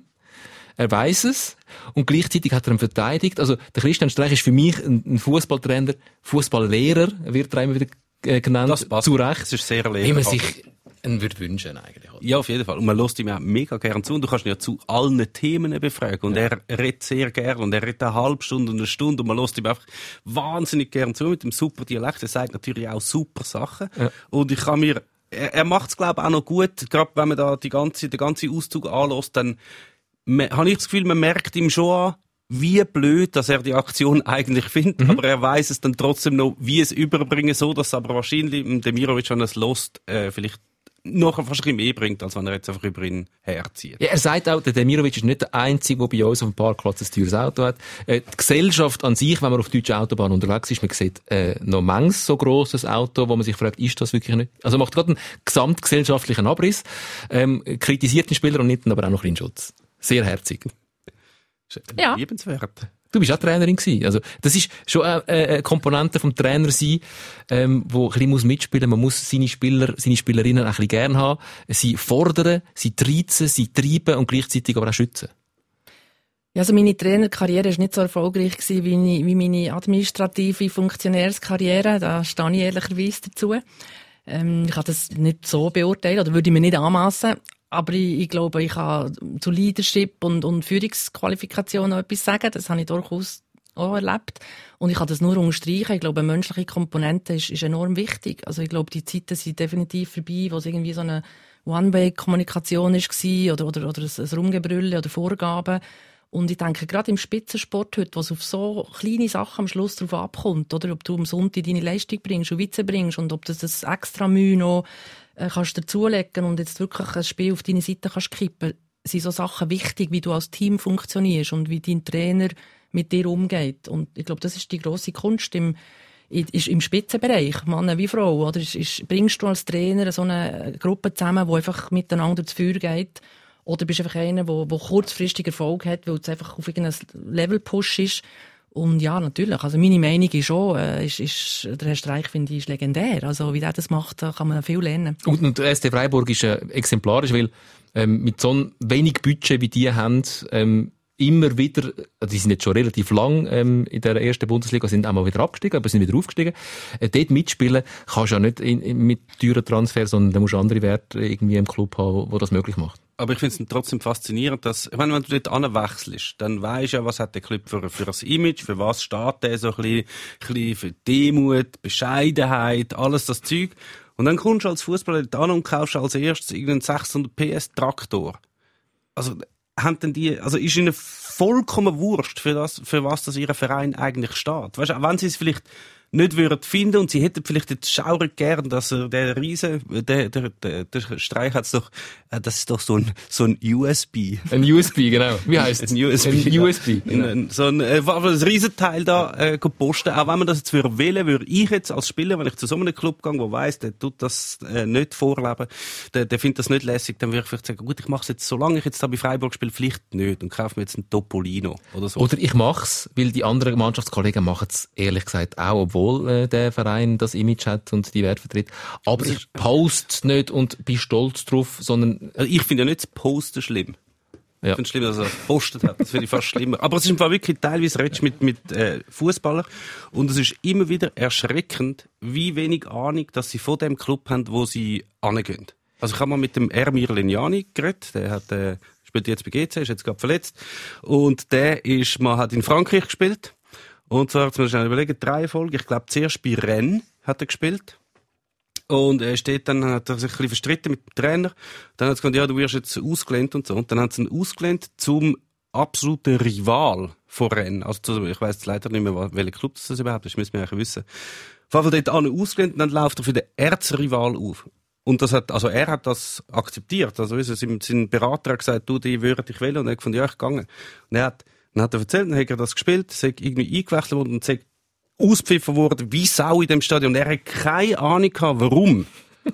Er weiß es und gleichzeitig hat er ihn verteidigt. Also der Christian Streich ist für mich ein, Fußballtrainer, Fußballlehrer wird er immer wieder äh, genannt. Das passt. Zu Recht. Das ist sehr lehrbar. Wie man sich einen würde wünschen eigentlich. Ja, auf jeden Fall. Und man lässt ihm auch mega gern zu. Und du kannst ihn ja zu allen Themen befragen. Und ja. er redet sehr gern. Und er redet eine halbe Stunde und eine Stunde. Und man lässt ihm einfach wahnsinnig gern zu mit dem super Dialekt. Er sagt natürlich auch super Sachen. Ja. Und ich kann mir, er, er macht es, glaube ich, auch noch gut. Gerade wenn man da die ganze, den ganzen Auszug anlässt, dann habe ich das Gefühl, man merkt ihm schon an, wie blöd, dass er die Aktion eigentlich findet, mhm. aber er weiß es dann trotzdem noch, wie es überbringen, so dass aber wahrscheinlich Demirovic, wenn er es lost, äh, vielleicht noch fast ein bisschen mehr bringt, als wenn er jetzt einfach über ihn herzieht. Ja, er sagt auch, der Demirovic ist nicht der Einzige, der bei uns auf dem Parkplatz ein teures Auto hat. Äh, die Gesellschaft an sich, wenn man auf deutscher Autobahn unterwegs ist, man sieht äh, noch manches so grosses Auto, wo man sich fragt, ist das wirklich nicht? Also macht gerade einen gesamtgesellschaftlichen Abriss, ähm, kritisiert den Spieler und nimmt ihn aber auch noch einen Schutz. Sehr herzig. Ja. Liebenswert. Du bist auch Trainerin gewesen. Also, das ist schon eine, eine Komponente vom Trainer sein, ähm, wo ein bisschen muss mitspielen. Man muss seine Spieler, seine Spielerinnen ein bisschen gern haben. Sie fordern, sie treizen, sie treiben und gleichzeitig aber auch schützen. Ja, also meine Trainerkarriere ist nicht so erfolgreich gewesen wie, wie meine administrative Funktionärskarriere. Da stehe ich ehrlicherweise dazu. Ähm, ich kann das nicht so beurteilen oder würde ich mir nicht anmassen. Aber ich, ich, glaube, ich kann zu Leadership und, und Führungsqualifikation noch etwas sagen. Das habe ich durchaus auch erlebt. Und ich kann das nur unterstreichen. Ich glaube, menschliche Komponente ist, ist enorm wichtig. Also ich glaube, die Zeiten sind definitiv vorbei, wo es irgendwie so eine One-Way-Kommunikation war oder, oder, oder ein Rumgebrülle oder Vorgaben. Und ich denke, gerade im Spitzensport heute, wo es auf so kleine Sachen am Schluss drauf abkommt, oder? Ob du am Sonntag deine Leistung bringst und Witze bringst und ob du das extra Mühe noch äh, kannst dazulegen und jetzt wirklich ein Spiel auf deine Seite kannst kippen, sind so Sachen wichtig, wie du als Team funktionierst und wie dein Trainer mit dir umgeht. Und ich glaube, das ist die große Kunst im, ist im Spitzenbereich, Mann wie Frau, oder? Ist, ist, bringst du als Trainer so eine Gruppe zusammen, die einfach miteinander zu Feuer geht, oder bist du einfach einer, der, der kurzfristig Erfolg hat, weil es einfach auf irgendein Level Push ist und ja, natürlich. Also meine Meinung ist schon, äh, ist, ist, der Herr Streich finde ich ist legendär. Also wie der das macht, kann man viel lernen. Und, und der SC Freiburg ist äh, exemplarisch, weil ähm, mit so wenig Budget wie die haben, ähm, immer wieder, also die sind jetzt schon relativ lang ähm, in der ersten Bundesliga, sind auch mal wieder abgestiegen, aber sind wieder aufgestiegen. Äh, dort mitspielen kannst du ja nicht in, in, mit teuren Transfer, sondern da musst du andere Werte irgendwie im Club haben, wo, wo das möglich macht. Aber ich finde es trotzdem faszinierend, dass, ich meine, wenn du dort anwechselst, dann weisst du ja, was hat der Club für, für ein Image, für was steht der so ein bisschen, ein bisschen für Demut, Bescheidenheit, alles das Zeug. Und dann kommst du als Fußballer dort an und kaufst als erstes irgendeinen 600 PS Traktor. Also, haben denn die, also ist ihnen vollkommen wurscht, für das, für was das ihr Verein eigentlich steht. Weißt du, wenn sie es vielleicht nicht würden finden und sie hätten vielleicht jetzt schaurig gern, dass er der Riese, der, der, der, der Streich hat's doch, äh, das ist doch so ein, so ein USB. Ein USB, genau. Wie heißt es? Ein USB. Ein USB. Ein, Genau. ein, so ein, äh, ein Riesenteil da äh, posten. Auch wenn man das jetzt würde wählen, würde ich jetzt als Spieler, wenn ich zu so einem Club gehe, wo weiss, der tut das äh, nicht vorleben, der, der findet das nicht lässig, dann würde ich vielleicht sagen, gut, ich mache es jetzt, solange ich jetzt da bei Freiburg spiele, vielleicht nicht und kaufe mir jetzt einen Topolino oder so. Oder ich mach's, weil die anderen Mannschaftskollegen machen's ehrlich gesagt auch, obwohl äh, der Verein das Image hat und die Werte vertritt. Aber ich post nicht und bin stolz drauf, sondern Also ich finde ja nicht das Posten schlimm. Ja. Ich finde es schlimm, dass er das gepostet hat. Das finde ich fast schlimmer. Aber es ist im Fall wirklich teilweise redest mit, mit äh, Fußballern und es ist immer wieder erschreckend, wie wenig Ahnung, dass sie von dem Club haben, wo sie angehen. Also ich habe mal mit dem Ermir Lignani geredet, der hat, äh, spielt jetzt bei GC, ist jetzt gerade verletzt und der ist, man hat in Frankreich gespielt und zwar, jetzt muss ich schnell überlegen, drei Folgen, ich glaube zuerst bei Rennes hat er gespielt und er steht dann, hat er sich ein bisschen verstritten mit dem Trainer. Dann hat er gesagt, ja, du wirst jetzt ausgelehnt und so. Und dann hat sie ihn ausgelehnt zum absoluten Rival von Rennes. Also, ich weiss leider nicht mehr, welcher Club das überhaupt ist. Müssen wir eigentlich wissen. Auf jeden Fall dort an ausgelehnt und dann läuft er für den Erzrival auf. Und das hat, also er hat das akzeptiert. Also, weißt du, sein Berater hat gesagt, du, die würden dich wählen. Und er hat gefunden, ja, ich gegangen. Und er hat, dann hat er erzählt, dann hat er das gespielt, sei irgendwie eingewechselt worden und sagt, ausgepfiffen worden, wie Sau in dem Stadion. Er hat keine Ahnung gehabt, warum.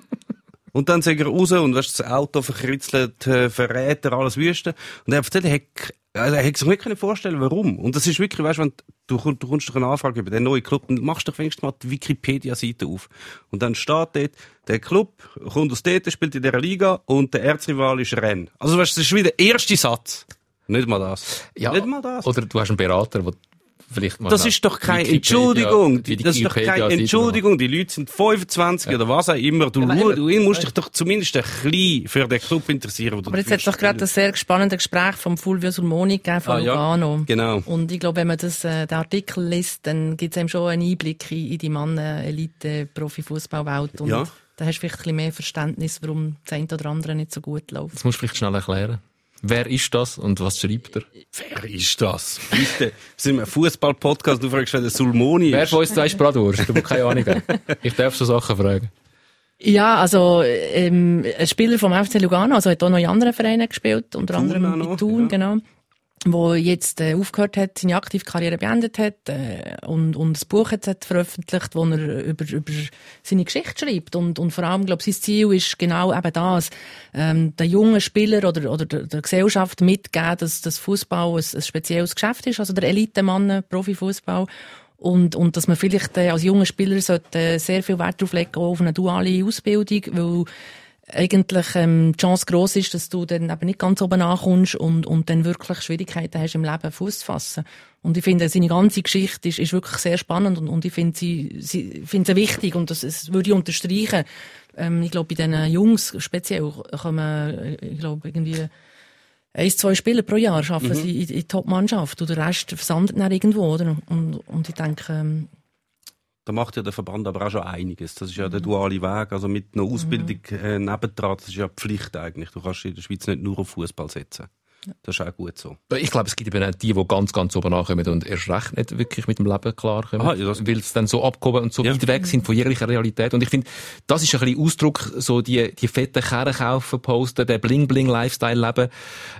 Und dann sagt er raus und weißt, das Auto verkritzelt, äh, Verräter, alles Wüste. Und er hat erzählt, er hat, also er hat sich nicht vorstellen warum. Und das ist wirklich, weißt, wenn du, komm- du kommst doch eine Anfrage über den neuen Club, dann machst du doch wenigstens mal die Wikipedia-Seite auf. Und dann steht dort, der Club kommt aus dort, spielt in dieser Liga und der Erzrival ist Rennes. Also weißt, das ist wieder der erste Satz. Nicht mal das. ja, Nicht mal das. oder du hast einen Berater, der vielleicht mal Das ist doch keine Wikipedia- Entschuldigung. die Das ist doch keine Entschuldigung. Die Leute sind 25 oder was auch immer. Du, aber- du musst dich doch zumindest ein bisschen für den Club interessieren. wo du Aber jetzt hat es doch gerade ein sehr spannendes Gespräch vom Fulvio Sulmoni gegeben von Ah, ja. Lugano. Genau. Und ich glaube, wenn man das, äh, den Artikel liest, dann gibt es einem schon einen Einblick in, in die Mannen-Elite-Profi-Fußballwelt. Und Ja. da hast du vielleicht ein bisschen mehr Verständnis, warum das eine oder andere nicht so gut läuft. Das musst du vielleicht schnell erklären. Wer ist das und was schreibt er? Wer ist das? Bitte. Wir sind ein Fußball-Podcast. Du fragst, wer der Sulmoni Wer ist. von uns zwei ist Bratwurst? Du musst keine Ahnung haben. Ich darf so Sachen fragen. Ja, also ähm, ein Spieler vom FC Lugano, also hat auch noch in anderen Vereinen gespielt, unter Thun anderem in Thun, ja. genau, wo jetzt äh, aufgehört hat, seine Aktivkarriere beendet hat äh, und, und ein Buch jetzt hat veröffentlicht, wo er über, über seine Geschichte schreibt. Und, und vor allem, glaube sein Ziel ist genau eben das, ähm, den jungen Spieler oder, oder der, der Gesellschaft mitgeben, dass das Fußball ein, ein spezielles Geschäft ist, also der Elitemann, Profifußball. Und, und dass man vielleicht äh, als junger Spieler sollte äh, sehr viel Wert darauf legen, auf eine duale Ausbildung, weil eigentlich ähm, die Chance gross ist, dass du dann eben nicht ganz oben ankommst und, und dann wirklich Schwierigkeiten hast im Leben Fuß zu fassen. Und ich finde, seine ganze Geschichte ist, ist wirklich sehr spannend und, und ich finde sie, sie finde sie wichtig und das, das würde ich unterstreichen. Ähm, ich glaube, bei diesen Jungs speziell kommen, äh, ich glaube, irgendwie ein, zwei Spieler pro Jahr schaffen sie in, in die Top-Mannschaft und der Rest versandet dann irgendwo, oder? Und, und ich denke, ähm, Da macht ja der Verband aber auch schon einiges. Das ist ja der duale Weg. Also mit einer Ausbildung äh, nebendran, das ist ja Pflicht eigentlich. Du kannst in der Schweiz nicht nur auf Fußball setzen. Das ist auch gut so. Ich glaube, es gibt eben auch die, die ganz, ganz oben ankommen und erst recht nicht wirklich mit dem Leben klarkommen. Aha, ja, das- weil sie dann so abgehoben und so Ja. weit weg sind von jeglicher Realität. Und ich finde, das ist ein bisschen Ausdruck, so die, die fetten Kerren kaufen, posten, der Bling-Bling-Lifestyle leben.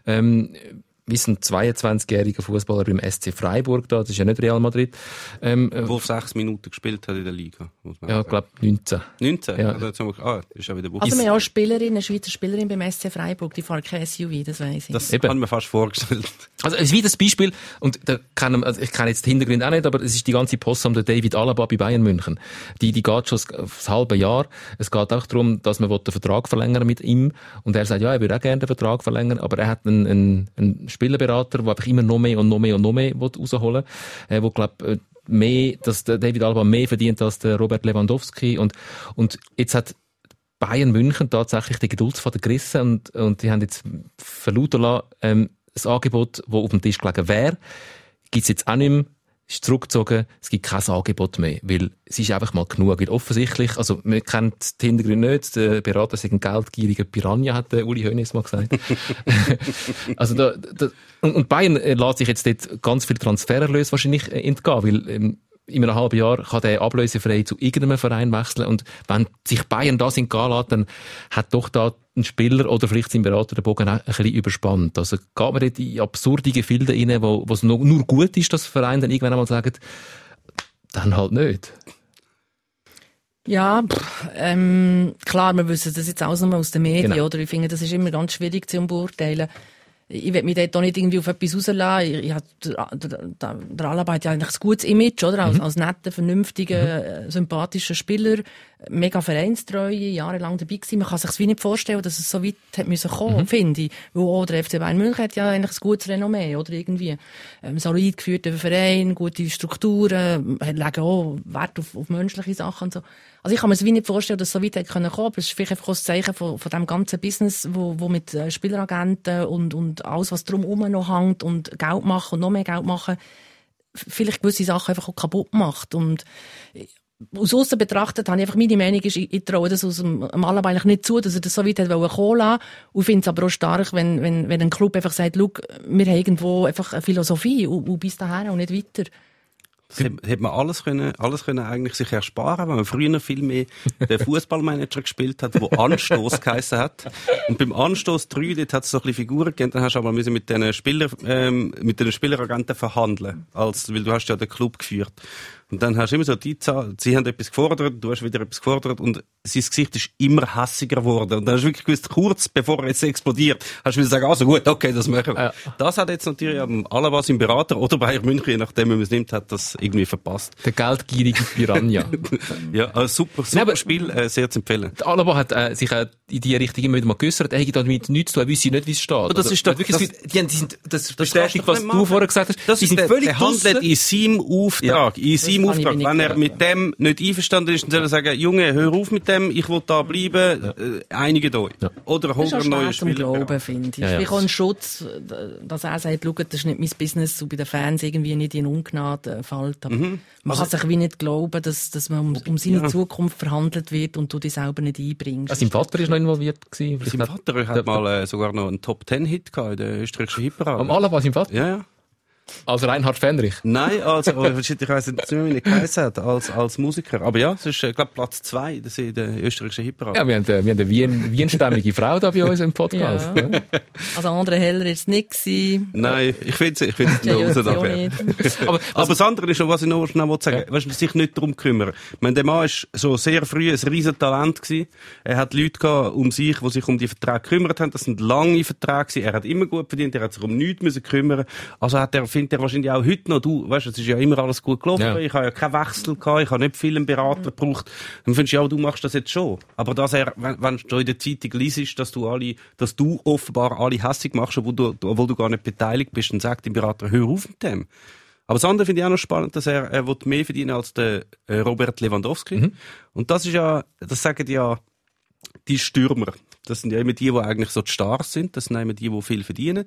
Ähm, wie ist ein 22-jähriger Fußballer beim SC Freiburg da, das ist ja nicht Real Madrid. Ähm, äh, Wo sechs Minuten gespielt hat in der Liga. Muss man ja, ich glaube 19. sagen. 19? Ja. Also wir, ah, ist ja wieder Woche. also wir haben auch Spielerin, eine Schweizer Spielerin beim SC Freiburg, die fährt kein SUV, das weiss ich. das Eben. ich mir fast vorgestellt. Also, es ist wie das Beispiel, und da kennen, also ich kenne jetzt den Hintergrund auch nicht, aber es ist die ganze Posse um den David Alaba bei Bayern München. Die, die geht schon das, das halbe Jahr. Es geht auch darum, dass man den Vertrag verlängern mit ihm. Und er sagt, ja, er würde auch gerne den Vertrag verlängern, aber er hat einen, einen, einen Spielerberater, der einfach immer noch mehr und noch mehr und noch mehr rausholen will, äh, wo, glaub, äh, mehr, dass der David Alaba mehr verdient als der Robert Lewandowski. Und, und jetzt hat Bayern München tatsächlich die Geduldsfaden gerissen und, und die haben jetzt verlauten lassen, ähm, das Angebot, das auf dem Tisch gelegen wäre, gibt es jetzt auch nicht mehr, ist zurückgezogen, es gibt kein Angebot mehr, weil es ist einfach mal genug. Weil offensichtlich, also man kennt die Hintergründe nicht, der Berater ist ein geldgieriger Piranha, hat der Uli Hoeneß mal gesagt. also da, da, und, Bayern äh, lässt sich jetzt dort ganz viel Transfererlöse wahrscheinlich äh, entgehen, weil ähm, in einem halben Jahr kann der ablösefrei zu irgendeinem Verein wechseln. Und wenn sich Bayern das in lässt, dann hat doch da ein Spieler oder vielleicht sein Berater den Bogen auch ein bisschen überspannt. Also geht man dort in absurde Gefilde rein, wo, wo es nur, nur gut ist, dass Vereine dann irgendwann einmal sagen, dann halt nicht. Ja, pff, ähm, klar, wir wissen das jetzt auch nochmal aus den Medien, Genau. oder? Ich finde, das ist immer ganz schwierig zu beurteilen. Ich will mich dort auch nicht irgendwie auf etwas rauslassen. Ich, ich hab, der, der, der, Alaba hat ja eigentlich ein gutes Image, oder? Als, als netter, vernünftiger, äh, sympathischer Spieler. Mega Vereinstreue, jahrelang dabei gewesen. Man kann sich wie nicht vorstellen, dass es so weit hat müssen kommen, finde ich. Weil auch der FC Bayern München hat ja eigentlich ein gutes Renommee, oder? Irgendwie. Ähm, solid geführter Verein, gute Strukturen, äh, legen auch Wert auf, auf menschliche Sachen und so. Also ich kann mir es wie nicht vorstellen, dass es so weit hätte können kommen, aber es ist vielleicht einfach auch ein Zeichen von, von dem ganzen Business, wo, wo mit äh, Spieleragenten und, und alles, was drumherum noch hängt und Geld machen und noch mehr Geld machen, vielleicht gewisse Sachen einfach auch kaputt macht. Und äh, aus außen betrachtet habe ich einfach meine Meinung ist, ich, ich traue das aus dem, dem Alaba eigentlich nicht zu, dass er das so weit hat wollen lassen. Und finde es aber auch stark, wenn, wenn, wenn ein Club einfach sagt, schau, wir haben irgendwo einfach eine Philosophie und, und bis dahin und nicht weiter. Das hätte, man alles können, alles können eigentlich sich ersparen, wenn man früher viel mehr den Fußballmanager gespielt hat, wo Anstoß geheissen hat. Und beim Anstoß 3, dort hat es so ein bisschen Figuren gegeben, dann hast du aber müssen mit den Spieler, ähm, mit den Spieleragenten verhandeln. Als, weil du hast ja den Club geführt. Und dann hast du immer so die Zahl, sie haben etwas gefordert, du hast wieder etwas gefordert und sein Gesicht ist immer hässiger geworden. Und dann hast du wirklich gewusst, kurz bevor er jetzt explodiert, hast du wieder gesagt, also gut, okay, das machen wir. Ja. Das hat jetzt natürlich am Alaba sein Berater oder Bayern München, je nachdem, wie man es nimmt, hat das irgendwie verpasst. Der geldgierige Piranha. Ja, also super, super aber- Spiel, äh, sehr zu empfehlen. Der Alaba hat äh, sich äh, in die Richtung immer wieder mal geäussert, er hätte damit nichts zu tun, wisse nicht, wie es steht. das Also, ist doch- hat wirklich das- die, haben- die sind, das, Das bestätigt, was du vorher gesagt hast. Das die ist sind der, völlig der handelt in seinem Auftrag, in seinem Ich Auftrag. Wenn er mit dem nicht einverstanden ist, dann soll er sagen, Junge, hör auf mit dem, ich will da bleiben, äh, einigt euch. Ja. Oder Das hol ist dir auch einen neuen Spieler. Glauben, finde ich. Ja, ja. Ich ein Schutz, dass er sagt, schau, das ist nicht mein Business und bei den Fans irgendwie nicht in Ungnade äh, fällt. Aber Mhm. man Also kann sich wie nicht glauben, dass, dass man um, um seine Zukunft verhandelt wird und du dich selber nicht einbringst. Ah, sein Vater ist noch involviert gewesen. Sein Vater hat mal äh, sogar noch einen Top-10-Hit gehabt in der österreichischen Hitparade. Am Alaba, sein Vater? Ja, ja. Als Reinhard Fenrich. Nein, als, oh, ich weiss nicht, wie er geheißen hat, als, als Musiker. Aber ja, es ist, äh, glaube Platz zwei in der, österreichischen Hitparade. Ja, wir haben, äh, wir haben eine Wien, Wienstämmige Frau da bei uns im Podcast. Ja. ne? Also andere Heller ist es nicht gewesen. Nein, ich finde es, ich finde es Ja, noch ja, raus dafür. nicht. Aber, aber das andere ist noch, was ich noch schnell wollte sagen, weißt du, sich nicht darum kümmern. Ich meine, der Mann ist so sehr früh ein riesen Talent gewesen. Er hat Leute gehabt um sich, die sich um die Verträge gekümmert haben. Das sind lange Verträge gewesen. Er hat immer gut verdient. Er hat sich um nichts müssen kümmern. Also hat er, findet er wahrscheinlich auch heute noch, du, weißt, es ist ja immer alles gut gelaufen. Ja. Ich habe ja keinen Wechsel gehabt. Ich habe nicht viel einen Berater gebraucht. Dann findest du ja, du machst das jetzt schon. Aber dass er, wenn, wenn du in der Zeitung liest, dass du alle, dass du offenbar alle hässig machst, obwohl du, obwohl du gar nicht beteiligt bist, dann sagt dein Berater, hör auf mit dem. Aber das andere finde ich auch noch spannend, dass er, er will mehr verdienen als der äh, Robert Lewandowski. Und das ist ja, das sagen ja die Stürmer. Das sind ja immer die, die eigentlich so die Stars sind. Das sind immer die, die viel verdienen.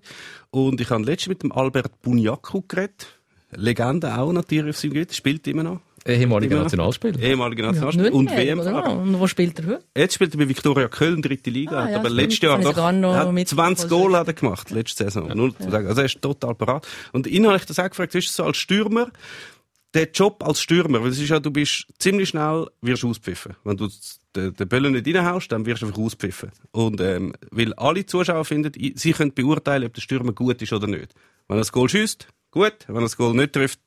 Und ich habe letztens mit dem Albert Bunyaku geredet. Legende auch natürlich auf seinem Gebiet. Spielt immer noch. Ehemaliger. Nationalspieler. Ehemaliger Ja, Nationalspieler. und Nürnberg, oder? WM-Fahrer. Und wo spielt er heute? Jetzt spielt er bei Viktoria Köln, dritte Liga. Ah, ja, aber stimmt. letztes Jahr doch, noch hat mitbekommen. 20 Goal hat er gemacht, letzte Saison. Nur zu sagen. Also er ist total parat. Und ihn habe ich das auch gefragt, ist so als Stürmer, der Job als Stürmer, weil es ist ja, du bist ziemlich schnell, wirst auspfiffen. Wenn du den, den Böllen nicht reinhaust, dann wirst du einfach auspfiffen. Und, ähm, weil alle Zuschauer finden, sie können beurteilen, ob der Stürmer gut ist oder nicht. Wenn er das Goal schießt, gut. Wenn er das Goal nicht trifft,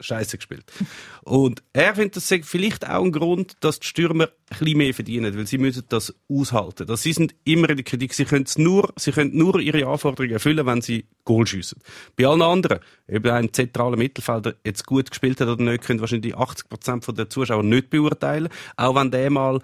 Scheiße gespielt. Und er findet, das vielleicht auch ein Grund, dass die Stürmer ein bisschen mehr verdienen, weil sie müssen das aushalten. Das sie sind immer in der Kritik. Sie können nur, sie können nur ihre Anforderungen erfüllen, wenn sie Goal schiessen. Bei allen anderen, eben ein zentraler Mittelfelder jetzt gut gespielt hat oder nicht, können wahrscheinlich 80% der Zuschauer nicht beurteilen. Auch wenn der mal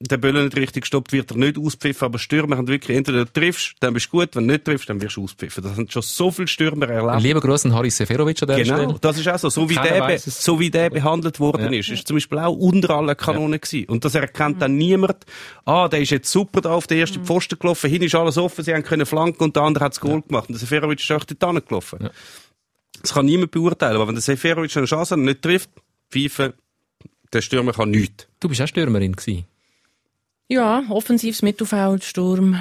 der Böller nicht richtig stoppt, wird er nicht auspfiffen, aber Stürmer haben wirklich, entweder du triffst, dann bist du gut, wenn du nicht triffst, dann wirst du auspfiffen. Das sind schon so viele Stürmer erlebt. Ein lieber Gruß an Haris Seferovic an der Genau, Stelle. das ist auch so. So wie, Keiner der, so wie der behandelt worden Ja. ist, ist zum Beispiel auch unter allen Kanonen gewesen. Und das erkennt dann niemand. Ah, der ist jetzt super da auf den ersten Pfosten gelaufen, hin ist alles offen, sie haben können flanken und der andere hat das Goal gemacht. Und der Seferovic ist auch dort gelaufen. Das kann niemand beurteilen, aber wenn der Seferovic eine Chance hat und nicht trifft, pfeifen, der Stürmer kann nichts. Du bist auch Stürmerin gewesen. Ja, offensives Mittelfeld, Sturm.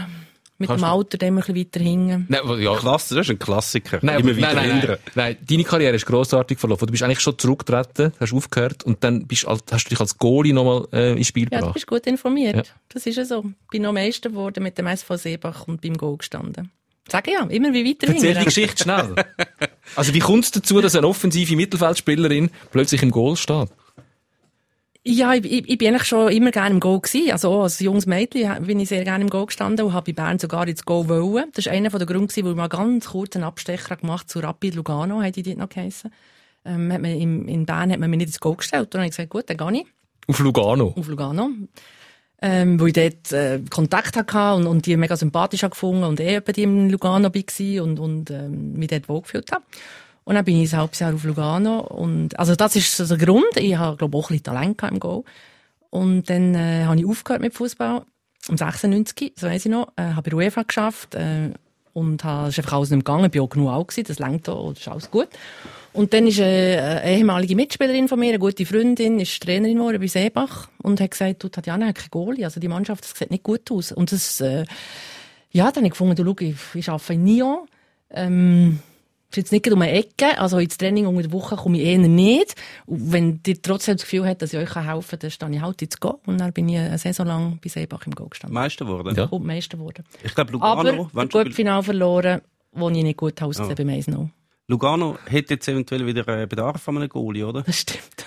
Mit Kannst dem du- Alter immer ein bisschen weiter. Nein, wo- ja, Klasse, das ist ein Klassiker. Nein, Immer wieder nein, nein, nein, nein, deine Karriere ist grossartig verlaufen. Du bist eigentlich schon zurückgetreten, hast aufgehört und dann bist, hast du dich als Goalie nochmal äh, ins Spiel Ja, du gebracht. bist gut informiert. Ja. Das ist ja so. Bin noch Meister geworden mit dem SV Seebach und beim Go gestanden. Sag ja, immer wie weiter Erzähl die. Geschichte schnell. Also wie kommt es dazu, dass eine offensive Mittelfeldspielerin plötzlich im Goal steht? Ja, ich, ich, ich bin eigentlich schon immer gerne im Go gewesen. Also auch als junges Mädchen bin ich sehr gerne im Go gestanden und habe bei Bern sogar ins Go wollen. Das war einer der Gründe, wo ich mal ganz kurz einen Abstecher gemacht zu Rapid Lugano, hat die dort noch geheissen. Ähm, hat man im, in Bern hat man mich nicht ins Go gestellt. Und dann habe ich gesagt, gut, dann gehe ich Auf Lugano. auf Lugano. Ähm, wo ich dort äh, Kontakt hatte und, und die mega sympathisch gefunden und eh bei die in Lugano war und, und ähm, mich dort wohlgefühlt habe. Und dann bin ich ein halbes Jahr auf Lugano und also das ist so der Grund. Ich habe glaube auch ein bisschen Talent im Goal. Und dann äh, habe ich aufgehört mit Fußball um 96, so weiss ich noch, äh, habe der UEFA geschafft äh, und habe, ist einfach alles nicht gegangen, ich bin auch genug alt gewesen, das längt auch, das ist alles gut. Und dann ist äh, eine ehemalige Mitspielerin von mir, eine gute Freundin, ist Trainerin geworden bei Seebach und hat gesagt, du Tatjana, hat kein Goalie, also die Mannschaft, das sieht nicht gut aus. Und das, äh, ja, dann habe ich gefunden, du, schau, ich, ich arbeite in Nyon, ähm, ist jetzt nicht um eine Ecke, also ins Training unter der Woche komme ich eher nicht. Und wenn ihr trotzdem das Gefühl habt, dass ich euch helfen kann, dann stehe ich halt jetzt go. Und dann bin ich eine Saison lang bei Seebach im Go gestanden. Meister geworden. Ja. Und Meister geworden. Ich glaube, Lugano, Aber du Finale verloren, wo ich nicht gut ausgesehen Ja. beim 1 -0. Lugano hätte jetzt eventuell wieder äh, Bedarf an einem Goalie, oder? Das stimmt.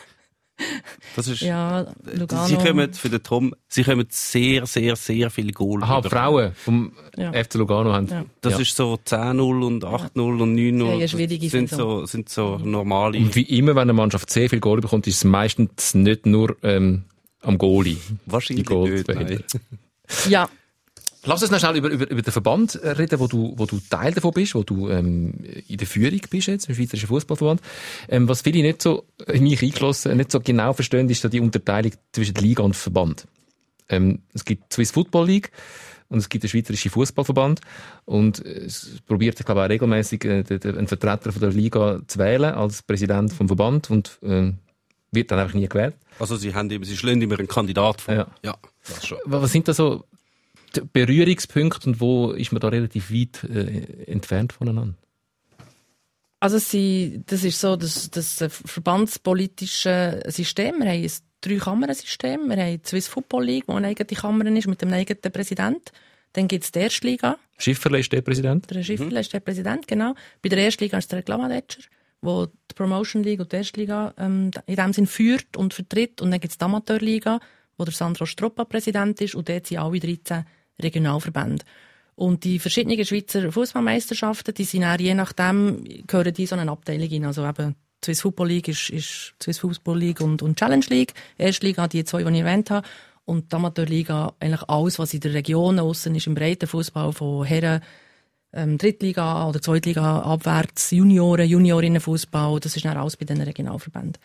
Das ist, Ja, Lugano. Sie kommen für den Tom, sie kommen sehr, sehr, sehr viele Goal. Aha, über. Frauen vom Ja. FC Lugano haben. Ja. Das ja. ist so 10-0 und 8-0 und 9-0. Ja, ja, Das schwierige sind so, sind so normale. Und wie immer, wenn eine Mannschaft sehr viel Goal bekommt, ist es meistens nicht nur ähm, am Goalie. Wahrscheinlich nicht, nein. Ja, Lass uns noch schnell über, über, über den Verband reden, wo du, wo du Teil davon bist, wo du ähm, in der Führung bist jetzt, im Schweizerischen Fußballverband. Ähm, was viele nicht so, in mich eingeschlossen, nicht so genau verstehen, ist da die Unterteilung zwischen Liga und Verband. Ähm, es gibt die Swiss Football League und es gibt den Schweizerischen Fußballverband und äh, es probiert, ich glaube, auch regelmäßig äh, einen Vertreter von der Liga zu wählen als Präsident vom Verband und äh, wird dann einfach nie gewählt. Also sie haben eben, sie schlagen immer einen Kandidat vor. Ja. ja was sind da so die Berührungspunkte und wo ist man da relativ weit äh, entfernt voneinander? also sie, das ist so das, das verbandspolitische System. Wir haben ein Drei-Kammern-System. Wir haben die Swiss Football League, wo eine eigene Kammer ist mit einem eigenen Präsident. Dann gibt es die Erstliga. Schifferle ist der Präsident. Der Schifferle ist der Präsident, genau. Bei der Erstliga ist der Glavadetscher, wo die Promotion League und die Erstliga ähm, in dem Sinn führt und vertritt. Und dann gibt es die Amateurliga, wo der Sandro Stroppa Präsident ist und dort sind alle 13 Regionalverbände. Und die verschiedenen Schweizer Fußballmeisterschaften, die sind dann, je nachdem, gehören die in so eine Abteilung rein. Also eben, die Swiss Football League ist, ist Swiss Football League und, und Challenge League. Erstliga, die zwei, die ich erwähnt habe. Und die Amateurliga, eigentlich alles, was in der Region aussen ist, im Breitenfußball von Herren, ähm, Drittliga oder Zweitliga abwärts, Junioren, Juniorinnenfußball, das ist dann alles bei den Regionalverbänden.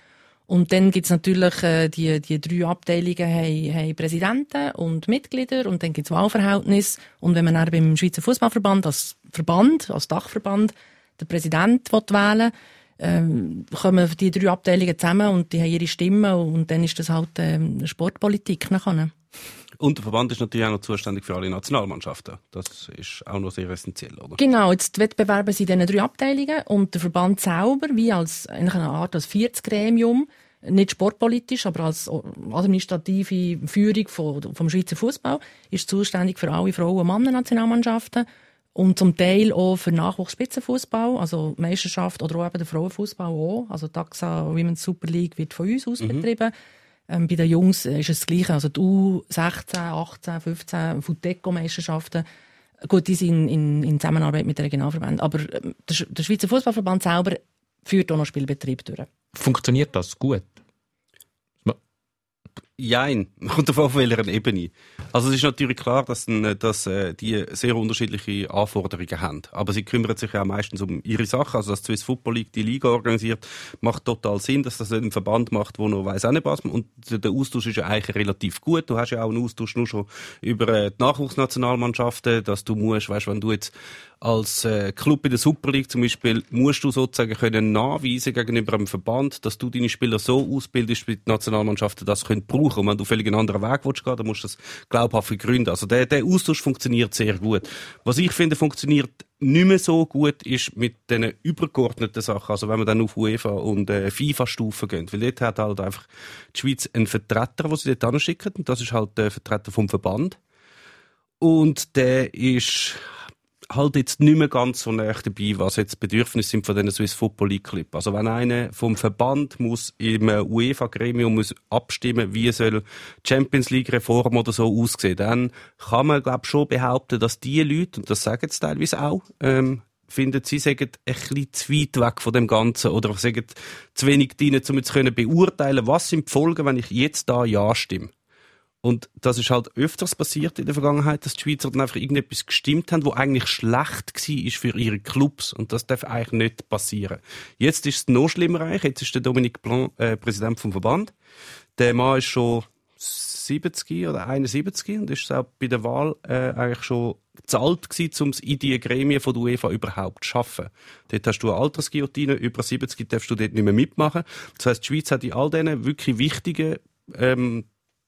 Und dann gibt's natürlich, äh, die, die drei Abteilungen haben, haben Präsidenten und Mitglieder und dann gibt's Wahlverhältnis. Und wenn man dann beim Schweizer Fußballverband als Verband, als Dachverband, den Präsident will wählen ähm, kommen die drei Abteilungen zusammen und die haben ihre Stimme und dann ist das halt ähm, Sportpolitik nachher. Und der Verband ist natürlich auch noch zuständig für alle Nationalmannschaften. Das ist auch noch sehr essentiell, oder? Genau, jetzt die Wettbewerbe sind in diesen drei Abteilungen und der Verband selber, wie als eine Art als Vierzgremium, nicht sportpolitisch, aber als administrative Führung von, vom Schweizer Fußball, ist zuständig für alle Frauen- und Männer-Nationalmannschaften und zum Teil auch für Nachwuchsspitzenfußball, also Meisterschaft oder auch eben der Frauenfußball auch. Also die AXA Women's Super League wird von uns aus betrieben. Ähm, bei den Jungs äh, ist es das Gleiche. Also die U16, 18, 15 Futeco-Meisterschaften. Gut, die sind in, in Zusammenarbeit mit den Regionalverbänden. Aber ähm, der, der Schweizer Fußballverband selber führt auch noch Spielbetrieb durch. Funktioniert das gut? Jein, kommt auf auf welcher Ebene. Also es ist natürlich klar, dass, äh, dass äh, die sehr unterschiedliche Anforderungen haben. Aber sie kümmern sich ja meistens um ihre Sachen. Also dass die Swiss Football League die Liga organisiert, macht total Sinn, dass das ein Verband macht, wo noch weiss auch nicht was. Und der Austausch ist ja eigentlich relativ gut. Du hast ja auch einen Austausch nur schon über äh, die Nachwuchsnationalmannschaften, dass du musst, weißt, wenn du jetzt als äh, Club in der Super League zum Beispiel musst du sozusagen können nachweisen gegenüber einem Verband, dass du deine Spieler so ausbildest, wie die Nationalmannschaften das können brauchen. Und wenn du völlig einen anderen Weg willst gehen, dann musst du das glaubhaft begründen. Also der, der Austausch funktioniert sehr gut. Was ich finde, funktioniert nicht mehr so gut ist mit den übergeordneten Sachen. Also wenn man dann auf UEFA und äh, FIFA-Stufen geht. Weil dort hat halt einfach die Schweiz einen Vertreter, den sie dort anschicken. Und das ist halt der Vertreter vom Verband. Und der ist halt jetzt nicht mehr ganz so nah dabei, was jetzt Bedürfnisse sind von den Swiss Football League Club. Also wenn einer vom Verband muss im UEFA-Gremium muss abstimmen, wie soll Champions League Reform oder so aussehen, dann kann man glaube schon behaupten, dass die Leute, und das sagen sie teilweise auch, ähm, finden, sie sagen ein zu weit weg von dem Ganzen oder sagen zu wenig drin, um jetzt beurteilen, was sind die Folgen, wenn ich jetzt da Ja stimme. Und das ist halt öfters passiert in der Vergangenheit, dass die Schweizer dann einfach irgendetwas gestimmt haben, wo eigentlich schlecht war für ihre Clubs. Und das darf eigentlich nicht passieren. Jetzt ist es noch schlimmer eigentlich. Jetzt ist der Dominique Blanc äh, Präsident vom Verband. Der Mann ist schon 70 oder 71 und ist auch bei der Wahl äh, eigentlich schon gezahlt gewesen, um es in die Gremien von der UEFA überhaupt zu schaffen. Dort hast du eine Altersguillotine, über 70 darfst du dort nicht mehr mitmachen. Das heißt, die Schweiz hat in all diesen wirklich wichtigen ähm,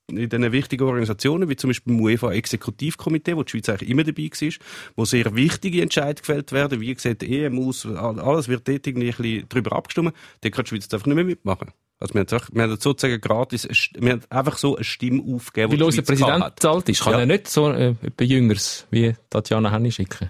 in diesen wichtigen Organisationen, wie zum Beispiel im UEFA-Exekutivkomitee, wo die Schweiz eigentlich immer dabei war, wo sehr wichtige Entscheidungen gefällt werden, wie gesagt, EM aus, alles wird dort irgendwie ein bisschen drüber abgestimmt, da kann die Schweiz einfach nicht mehr mitmachen. Also wir haben, wir haben sozusagen gratis, wir haben einfach so eine Stimme aufgegeben, Weil unser Präsident zahlt ist, kann ja. er nicht so äh, Jüngers wie Tatjana Henni schicken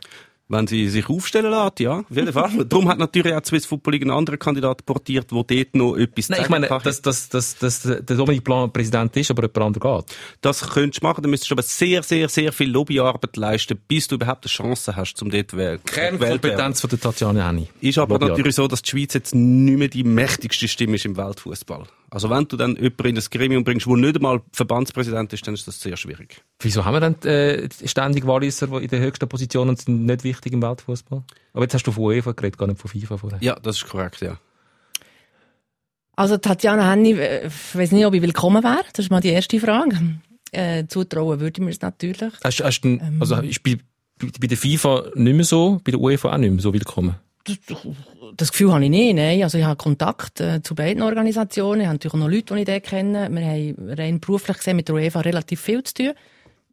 wenn sie sich aufstellen lässt, ja, auf jeden Fall. Darum hat natürlich auch die Swiss Football League einen anderen Kandidat portiert, der dort noch etwas Nein, ich meine, dass, dass, dass, dass der Dominik Blanc Präsident ist, aber jemand anderes geht. Das könntest du machen, dann müsstest du aber sehr, sehr, sehr viel Lobbyarbeit leisten, bis du überhaupt eine Chance hast, um dort zu wählen. Kernkompetenz von der Tatjana Henni. Ist aber natürlich so, dass die Schweiz jetzt nicht mehr die mächtigste Stimme ist im Weltfußball. Also wenn du dann jemanden in das Gremium bringst, der nicht einmal Verbandspräsident ist, dann ist das sehr schwierig. Wieso haben wir dann äh, ständig Walliser, die in den höchsten Positionen sind, nicht wichtig im Weltfußball? Aber jetzt hast du von UEFA geredet, gar nicht von FIFA vorher. Ja, das ist korrekt, ja. Also Tatjana Henni, äh, ich weiß nicht, ob ich willkommen wäre. Das ist mal die erste Frage. Äh, zutrauen würde ich mir es natürlich. Hast, hast du, ähm, also ist bei, bei der FIFA nicht mehr so, bei der UEFA auch nicht mehr so willkommen? Das Gefühl habe ich nicht, nein. Also ich habe Kontakt äh, zu beiden Organisationen. Ich habe natürlich auch noch Leute, die ich dort kenne. Wir haben rein beruflich gesehen mit der UEFA relativ viel zu tun.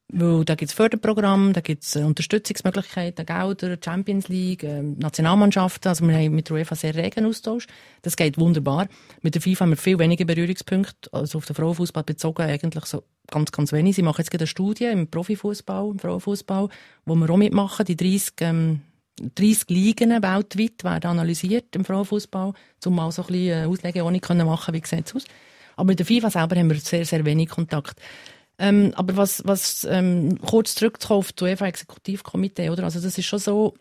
Weil da gibt es Förderprogramme, da gibt es äh, Unterstützungsmöglichkeiten, Gelder, Champions League, äh, Nationalmannschaften. Also wir haben mit der UEFA sehr regen Austausch. Das geht wunderbar. Mit der FIFA haben wir viel weniger Berührungspunkte, also auf den Frauenfußball bezogen eigentlich so ganz, ganz wenig. Sie machen jetzt gerade eine Studie im Profifußball, im Frauenfußball, wo wir auch mitmachen, die 30 ähm, 30 Ligen weltweit werden analysiert im Frauenfußball, um mal so ein bisschen äh, Auslegeordnung können machen, wie sieht es aus. Aber mit der FIFA selber haben wir sehr, sehr wenig Kontakt. Ähm, aber was, was ähm, kurz zurückzukommen auf das UEFA-Exekutivkomitee, oder? Also das ist schon so,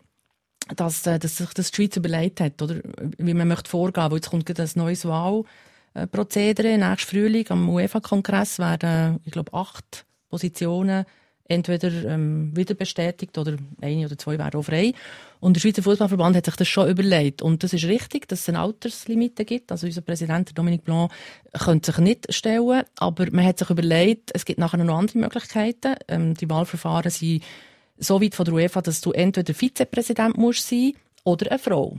dass, äh, dass sich das die Schweiz überlegt hat, oder? Wie man möchte vorgehen, weil jetzt kommt ein neues Wahlprozedere. Nächstes Frühling am UEFA-Kongress werden, ich glaube, acht Positionen entweder ähm, wieder bestätigt oder eine oder zwei wären auch frei. Und der Schweizer Fußballverband hat sich das schon überlegt. Und das ist richtig, dass es eine Alterslimite gibt. Also unser Präsident Dominique Blanc könnte sich nicht stellen, aber man hat sich überlegt, es gibt nachher noch andere Möglichkeiten. Ähm, die Wahlverfahren sind so weit von der UEFA, dass du entweder Vizepräsident musst sein oder eine Frau.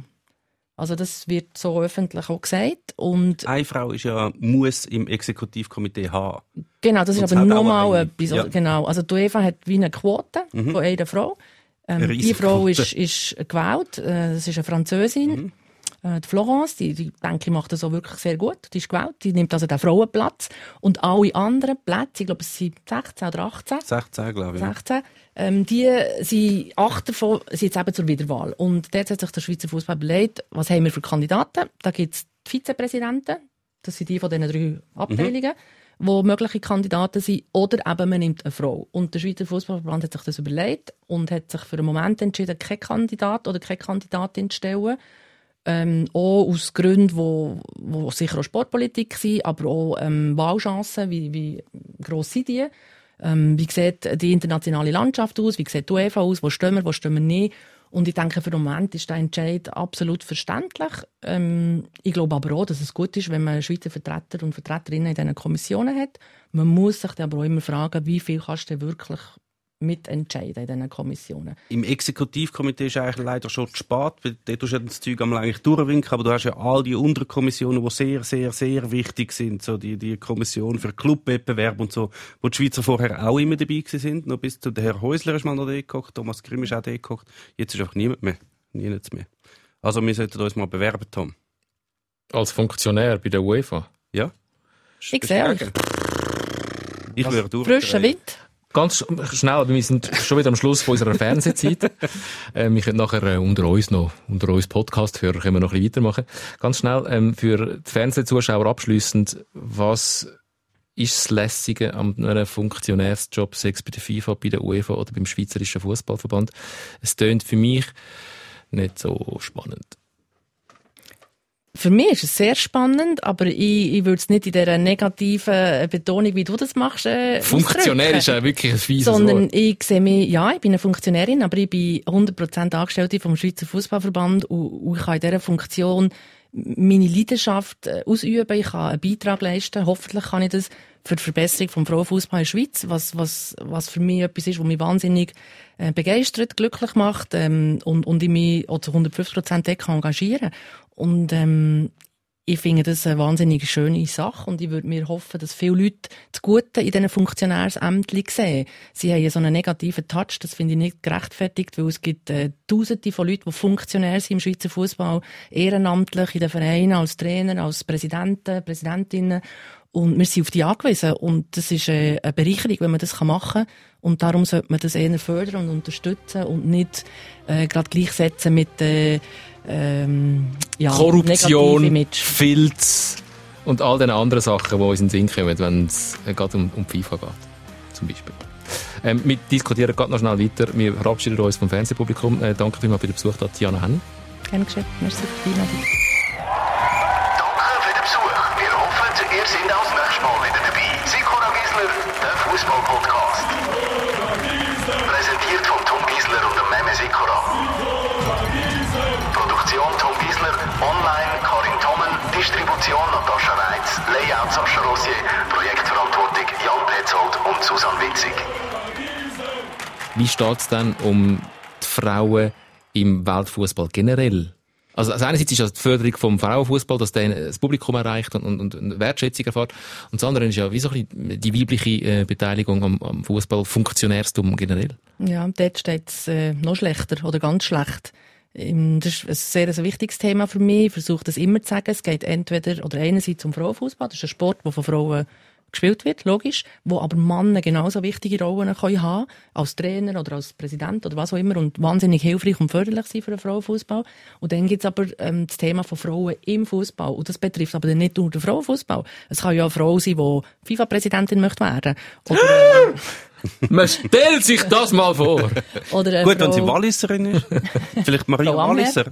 Also das wird so öffentlich auch gesagt. Und Eine Frau ist ja, muss im Exekutivkomitee haben. Genau, das ist aber nochmal etwas. Ja. Genau. Also die UEFA hat wie eine Quote mhm. von einer Frau. Ähm, die Frau ist, ist gewählt. Äh, das ist eine Französin. Mhm. Äh, die Florence, die, die denke ich, macht das auch wirklich sehr gut. Die ist gewählt. Die nimmt also den Frauenplatz. Und alle anderen Plätze, ich glaube, es sind 16 oder 18. 16, glaube ich. 16. Ähm, die sind, acht davon sind jetzt eben zur Wiederwahl. Und dort hat sich der Schweizer Fußball überlegt, was haben wir für Kandidaten? Da gibt es die Vizepräsidenten. Das sind die von diesen drei Abteilungen. Mhm wo mögliche Kandidaten sind, oder eben man nimmt eine Frau. Und der Schweizer Fußballverband hat sich das überlegt und hat sich für einen Moment entschieden, keinen Kandidat oder keine Kandidatin zu stellen. Ähm, auch aus Gründen, wo, wo sicher auch Sportpolitik sind, aber auch ähm, Wahlchancen, wie, wie gross sind die? Ähm, wie sieht die internationale Landschaft aus? Wie sieht die UEFA aus? Wo stehen wir, wo stehen wir nicht? Und ich denke, für den Moment ist der Entscheid absolut verständlich. Ähm, ich glaube aber auch, dass es gut ist, wenn man Schweizer Vertreter und Vertreterinnen in diesen Kommissionen hat. Man muss sich aber auch immer fragen, wie viel kannst du wirklich mitentscheiden in diesen Kommissionen. Im Exekutivkomitee ist eigentlich leider schon zu spät, weil dort tust du ja das Zeug einmal eigentlich durchwinken, aber du hast ja all die Unterkommissionen, die sehr, sehr, sehr wichtig sind, so die, die Kommission für Clubwettbewerb und so, wo die Schweizer vorher auch immer dabei gewesen sind, noch bis zu der Herr Häusler ist mal noch da gekocht, Thomas Grimm ist auch da gekocht, jetzt ist einfach niemand mehr, niemand mehr. Also wir sollten uns mal bewerben, Tom. Als Funktionär bei der UEFA. Ja? Ich sehe euch. Ich würde durch. Frischer Wind. Ganz schnell, wir sind schon wieder am Schluss von unserer Fernsehzeit. äh, wir können nachher äh, unter uns noch, unter uns Podcast-Hörer können wir noch ein bisschen weitermachen. Ganz schnell, ähm, für die Fernsehzuschauer abschließend, was ist das Lässige an einem Funktionärsjob, sei es bei der FIFA, bei der UEFA oder beim Schweizerischen Fußballverband? Es tönt für mich nicht so spannend. Für mich ist es sehr spannend, aber ich, ich würde es nicht in dieser negativen Betonung, wie du das machst, äh, Funktionär ist ja wirklich ein fieses Sondern Wort. ich sehe mich, ja, ich bin eine Funktionärin, aber ich bin 100% Angestellte vom Schweizer Fußballverband und, und ich kann in dieser Funktion meine Leidenschaft äh, ausüben, ich kann einen Beitrag leisten, hoffentlich kann ich das für die Verbesserung vom Frauenfußball in der Schweiz, was, was, was für mich etwas ist, was mich wahnsinnig äh, begeistert, glücklich macht ähm, und, und ich mich auch zu 150% dort engagieren Und ähm, ich finde das eine wahnsinnig schöne Sache und ich würde mir hoffen, dass viele Leute das Gute in diesen Funktionärsämtern sehen. Sie haben ja so einen negativen Touch, das finde ich nicht gerechtfertigt, weil es gibt äh, Tausende von Leuten, die Funktionär sind im Schweizer Fußball, ehrenamtlich in den Vereinen, als Trainer, als Präsidenten, Präsidentinnen. Und wir sind auf die angewiesen. Und das ist äh, eine Bereicherung, wenn man das machen kann. Und darum sollte man das eher fördern und unterstützen und nicht äh, gerade gleichsetzen mit äh, ähm, ja, Korruption. Filz und all den anderen Sachen, die uns in den Sinn kommen, wenn es äh, gerade um, um FIFA geht. Zum Beispiel. Ähm, wir diskutieren gerade noch schnell weiter. Wir verabschieden uns vom Fernsehpublikum. Äh, danke vielmals für den Besuch, da, Tiana Henn. Gerne geschehen. Merci für die Einladung. Susanne Witzig. Wie steht es denn um die Frauen im Weltfußball generell? Also, also einerseits ist ja die Förderung vom Frauenfußball, dass der das Publikum erreicht und, und, und eine Wertschätzung erfährt. Und das andere ist ja wie so ein bisschen die weibliche äh, Beteiligung am, am Fußball, Funktionärstum generell. Ja, dort steht es äh, noch schlechter oder ganz schlecht. Ähm, Das ist ein sehr ein wichtiges Thema für mich. Ich versuche das immer zu sagen. Es geht entweder oder einerseits um Frauenfußball. Das ist ein Sport, der von Frauen gespielt wird, logisch, wo aber Männer genauso wichtige Rollen können haben als Trainer oder als Präsident oder was auch immer und wahnsinnig hilfreich und förderlich sind für den Frauenfußball. Und dann gibt's aber ähm, das Thema von Frauen im Fußball und das betrifft aber dann nicht nur den Frauenfußball. Es kann ja eine Frau sein, die FIFA-Präsidentin möchte werden oder, äh, Man stellt sich das mal vor. oder eine Gut, wenn Frau, sie Walliserin ist. Vielleicht Maria. Walliser.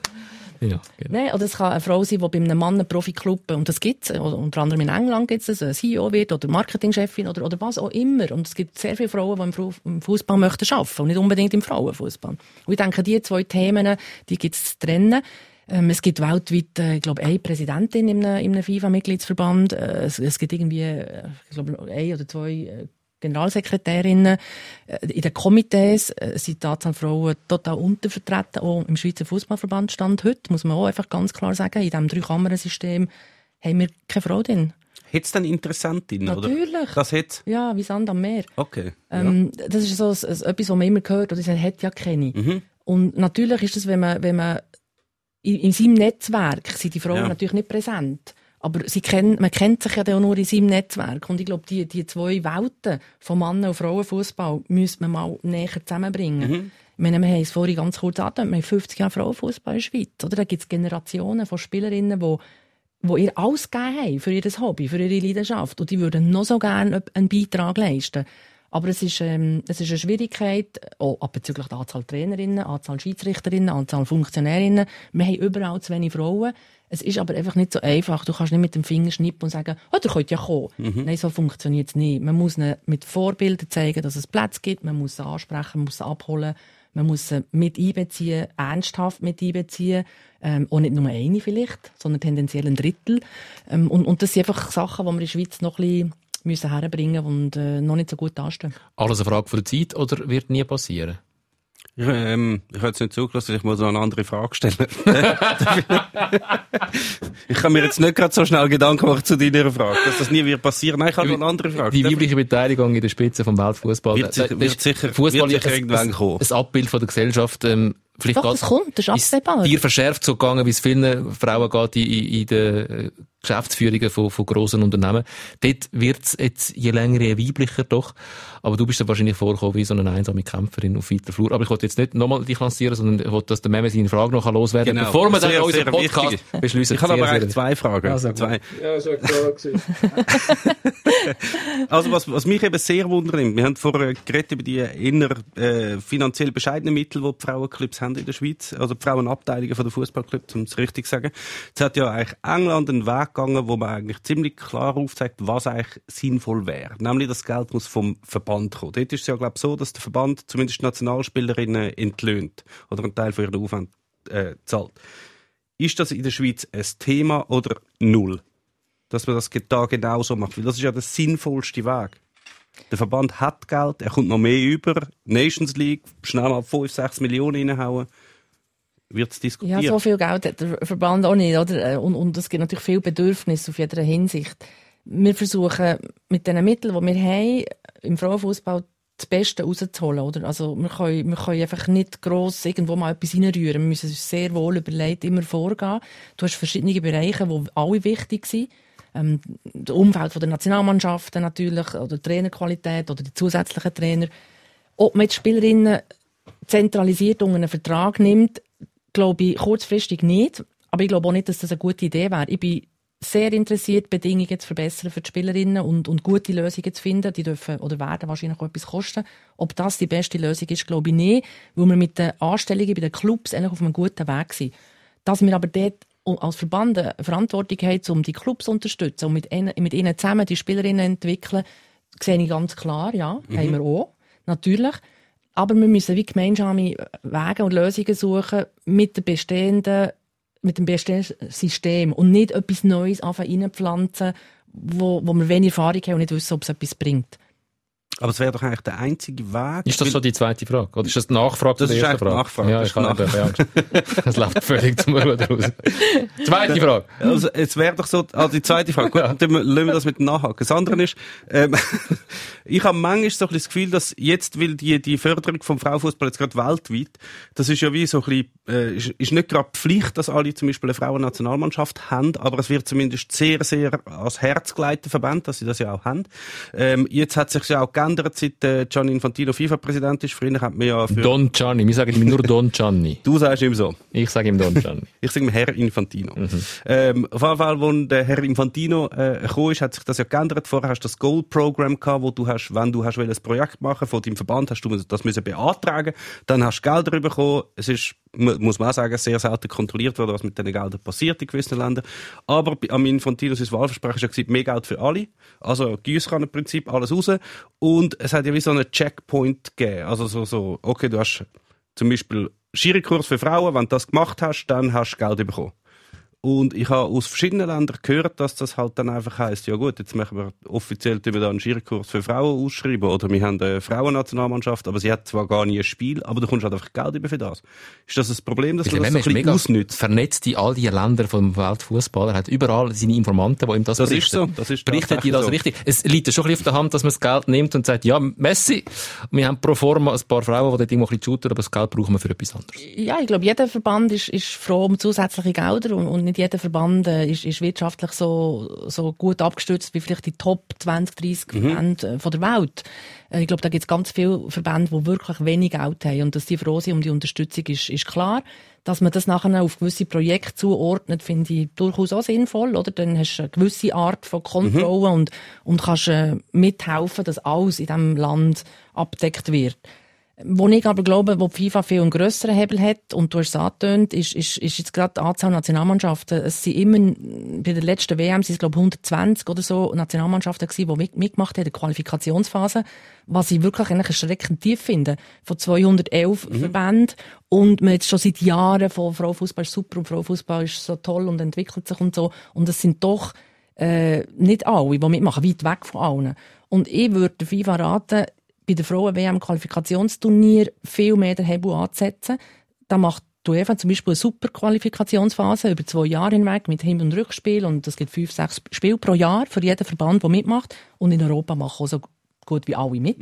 Ja, genau. Oder es kann eine Frau sein, die bei einem Mann einen Profiklub, und das gibt's, oder unter anderem in England gibt's es, eine CEO wird oder Marketingchefin oder, oder was auch immer. Und es gibt sehr viele Frauen, die im Fu- im Fußball möchten arbeiten und nicht unbedingt im Frauenfußball. Und ich denke, die zwei Themen, die gibt's zu trennen. Ähm, es gibt weltweit, äh, ich glaube, eine Präsidentin einem FIFA-Mitgliedsverband. Äh, es, es gibt irgendwie, äh, ich glaube, ein oder zwei äh, Generalsekretärinnen. Äh, In den Komitees äh, sind die Anzahl Frauen total untervertreten, auch im Schweizer Fußballverband stand heute, muss man auch einfach ganz klar sagen. In diesem Drei-Kammern-System haben wir keine Frau drin. Hätte es dann Interessentin, oder? Natürlich. Das hätte Ja, wie Sand am Meer. Okay. Ähm, Das ist so ein, ein, etwas, was man immer hört, oder er hat ja keine. Und natürlich ist es, wenn man, wenn man in, in seinem Netzwerk sind die Frauen Ja. natürlich nicht präsent. Aber sie kennen, man kennt sich ja dann auch nur in seinem Netzwerk. Und ich glaube, die, die zwei Welten von Mann- und Frauenfußball müsste man mal näher zusammenbringen. Ich meine, wir haben es vorhin ganz kurz angedeutet, wir haben 50 Jahre Frauenfußball in der Schweiz. Oder? Da gibt es Generationen von Spielerinnen, die wo ihr alles gegeben haben für ihr Hobby, für ihre Leidenschaft. Und die würden noch so gerne einen Beitrag leisten. Aber es ist, ähm, es ist eine Schwierigkeit, auch bezüglich der Anzahl Trainerinnen, Anzahl Schiedsrichterinnen, Anzahl Funktionärinnen. Wir haben überall zu wenig Frauen. Es ist aber einfach nicht so einfach. Du kannst nicht mit dem Finger schnippen und sagen, oh, der könnte ja kommen. Nein, so funktioniert es nicht. Man muss mit Vorbildern zeigen, dass es Platz gibt. Man muss sie ansprechen, man muss sie abholen. Man muss sie mit einbeziehen, ernsthaft mit einbeziehen. Ähm, auch nicht nur eine vielleicht, sondern tendenziell ein Drittel. Ähm, und, und das sind einfach Sachen, die wir in der Schweiz noch ein bisschen müssen herbringen und äh, noch nicht so gut anstehen. Alles eine Frage von der Zeit oder wird nie passieren? Ich, ähm, ich habe jetzt nicht zugelassen, ich muss noch eine andere Frage stellen. ich kann mir jetzt nicht gerade so schnell Gedanken machen zu deiner Frage, dass das nie wird passieren. Nein, ich habe noch eine andere Frage. Die weibliche Beteiligung in der Spitze vom Weltfußball. Wird sicher- wird sicher- Fußball wird sicher ist irgendwann ein, kommen. ein Abbild von der Gesellschaft. Ähm, vielleicht Doch, das kommt, das ist absehbar. Dir verschärft so gegangen, wie es vielen Frauen geht in, in, in den äh, Geschäftsführungen von, von grossen Unternehmen. Dort wird's jetzt je länger je weiblicher doch. Aber du bist dann wahrscheinlich vorgekommen wie so eine einsame Kämpferin auf weiter Flur. Aber ich wollte jetzt nicht nochmal dich lancieren, sondern ich wollte, dass der Memme seine Frage noch loswerden kann, Genau. bevor wir dann Sehr, unseren sehr Podcast wichtig. beschließen. Ich habe aber eigentlich zwei Fragen. Also, zwei. Ja, ist ja klar gewesen. Also was, was mich eben sehr wundert, wir haben vorher geredet über die inner äh, finanziell bescheidenen Mittel, die die Frauenclubs haben in der Schweiz, also die Frauenabteilungen von der Fußballclubs, um es richtig zu sagen. Jetzt hat ja eigentlich England einen Weg gegangen, wo man eigentlich ziemlich klar aufzeigt, was eigentlich sinnvoll wäre. Nämlich, das Geld muss vom Verband kommen. Dort ist es ja, glaube ich, so, dass der Verband zumindest Nationalspielerinnen entlöhnt oder einen Teil von ihren Aufwand äh, zahlt. Ist das in der Schweiz ein Thema oder null? dass man das da genauso macht. Weil das ist ja der sinnvollste Weg. Der Verband hat Geld, er kommt noch mehr über. Nations League, schnell mal 5, 6 Millionen reinhauen. Wird es Ja, diskutiert. so viel Geld hat der Verband auch nicht, oder? Und, und es gibt natürlich viel Bedürfnis auf jeder Hinsicht. Wir versuchen mit den Mitteln, die wir haben, im Frauenfußball das Beste rauszuholen, oder? Also, wir können, wir können einfach nicht gross irgendwo mal etwas reinrühren. Wir müssen uns sehr wohl überlegt immer vorgehen. Du hast verschiedene Bereiche, die alle wichtig sind. Ähm, das Umfeld der Nationalmannschaften natürlich, oder die Trainerqualität, oder die zusätzlichen Trainer. Ob man jetzt Spielerinnen zentralisiert unter einen Vertrag nimmt, glaube ich kurzfristig nicht. Aber ich glaube auch nicht, dass das eine gute Idee wäre. Ich bin sehr interessiert, Bedingungen zu verbessern für die Spielerinnen und, und gute Lösungen zu finden. Die dürfen oder werden wahrscheinlich auch etwas kosten. Ob das die beste Lösung ist, glaube ich nicht, weil wir mit den Anstellungen bei den Clubs eigentlich auf einem guten Weg sind. Dass wir aber dort als Verband eine Verantwortung haben, um die Clubs zu unterstützen und mit ihnen, mit ihnen zusammen die Spielerinnen entwickeln, sehe ich ganz klar, ja, haben wir auch, natürlich. Aber wir müssen wie gemeinsame Wege und Lösungen suchen mit den bestehenden, mit dem bestehenden System und nicht etwas Neues anfangen reinpflanzen, wo, wo wir wenig Erfahrung haben und nicht wissen, ob es etwas bringt. Aber es wäre doch eigentlich der einzige Weg. Ist das schon die zweite Frage? Oder ist das die Nachfrage Das zu der ist ersten Nachfrage. Ja, Das ich nicht Angst. Das läuft völlig zum Ruder raus. Zweite Frage. Also, es wäre doch so, also die zweite Frage, gut, dann lassen wir das mit dem Nachhaken. Das andere ist, ähm, ich habe manchmal so ein bisschen das Gefühl, dass jetzt, weil die, die Förderung vom Frauenfußball jetzt gerade weltweit, das ist ja wie so ein bisschen, äh, ist, ist nicht gerade Pflicht, dass alle zum Beispiel eine Frauennationalmannschaft haben, aber es wird zumindest sehr, sehr ans Herz gelegt, der Verband, dass sie das ja auch haben. Ähm, jetzt hat sich ja auch geändert, seit Gianni Infantino FIFA-Präsident ist. Früher hat man ja für, Don Gianni. Wir sagen ihm nur Don Gianni. du sagst ihm so. Ich sage ihm Don Gianni. Ich sage Herr Infantino. Mhm. Ähm, auf jeden Fall, als der Herr Infantino äh, gekommen ist, hat sich das ja geändert. Vorher hast du das Goal-Programm gehabt, wo du hast, wenn du hast ein Projekt machen von deinem Verband, hast du das müssen beantragen. Dann hast du Gelder bekommen. Es ist, muss man auch sagen, sehr selten kontrolliert worden, was mit diesen Geldern passiert in gewissen Ländern. Aber am Infantino sein Wahlversprechen ja gesagt, mehr Geld für alle. Also Giesskannenprinzip, alles raus. Und es hat ja wie so einen Checkpoint gegeben. Also so, so, okay, du hast zum Beispiel Schirikurs für Frauen, wenn du das gemacht hast, dann hast du Geld bekommen. Und ich habe aus verschiedenen Ländern gehört, dass das halt dann einfach heisst, ja gut, jetzt machen wir offiziell da einen Skikurs für Frauen ausschreiben oder wir haben eine Frauennationalmannschaft, aber sie hat zwar gar nie ein Spiel, aber du kommst halt einfach Geld über für das. Ist das ein Problem, dass Der du das so ein ist bisschen ausnützt? vernetzt in all die Länder vom Weltfußball. Er hat überall seine Informanten, die ihm das, Das berichten. ist so, das ist Berichtet die tatsächlich das so. richtig? Es liegt ja schon ein bisschen auf der Hand, dass man das Geld nimmt und sagt, ja, Messi, wir haben pro forma ein paar Frauen, die dort irgendwo ein bisschen shooten, aber das Geld brauchen wir für etwas anderes. Ja, ich glaube, jeder Verband ist, ist froh um zusätzliche Gelder und, und nicht jeder Verband äh, ist, ist wirtschaftlich so, so gut abgestützt wie vielleicht die Top 20, 30 Verbände äh, von der Welt. Äh, ich glaube, da gibt es ganz viele Verbände, die wirklich wenig Geld haben und dass die froh sind um die Unterstützung ist, ist klar. Dass man das nachher auf gewisse Projekte zuordnet, finde ich durchaus auch sinnvoll, oder? Dann hast du eine gewisse Art von Kontrolle und, und kannst äh, mithelfen, dass alles in diesem Land abdeckt wird. Wo ich aber glaube, wo die FIFA viel einen grösseren Hebel hat, und du hast es angetönt, ist, ist, ist jetzt gerade die Anzahl Nationalmannschaften. Es sind immer, bei der letzten WM sind es, glaube ich, 120 oder so Nationalmannschaften gewesen, die mit- mitgemacht haben, in der Qualifikationsphase. Was ich wirklich eigentlich erschreckend tief finde. Von 211 Verbänden. Und man jetzt schon seit Jahren von Frauenfußball ist super und Frauenfußball ist so toll und entwickelt sich und so. Und es sind doch Äh, nicht alle, die mitmachen, weit weg von allen. Und ich würde der FIFA raten, bei der Frauen-WM-Qualifikationsturnier viel mehr den Hebel anzusetzen. Da macht die UEFA zum Beispiel eine super Qualifikationsphase über zwei Jahre hinweg mit Hin- und Rückspiel und es gibt fünf, sechs Spiele pro Jahr für jeden Verband, der mitmacht. Und in Europa machen auch so gut wie alle mit.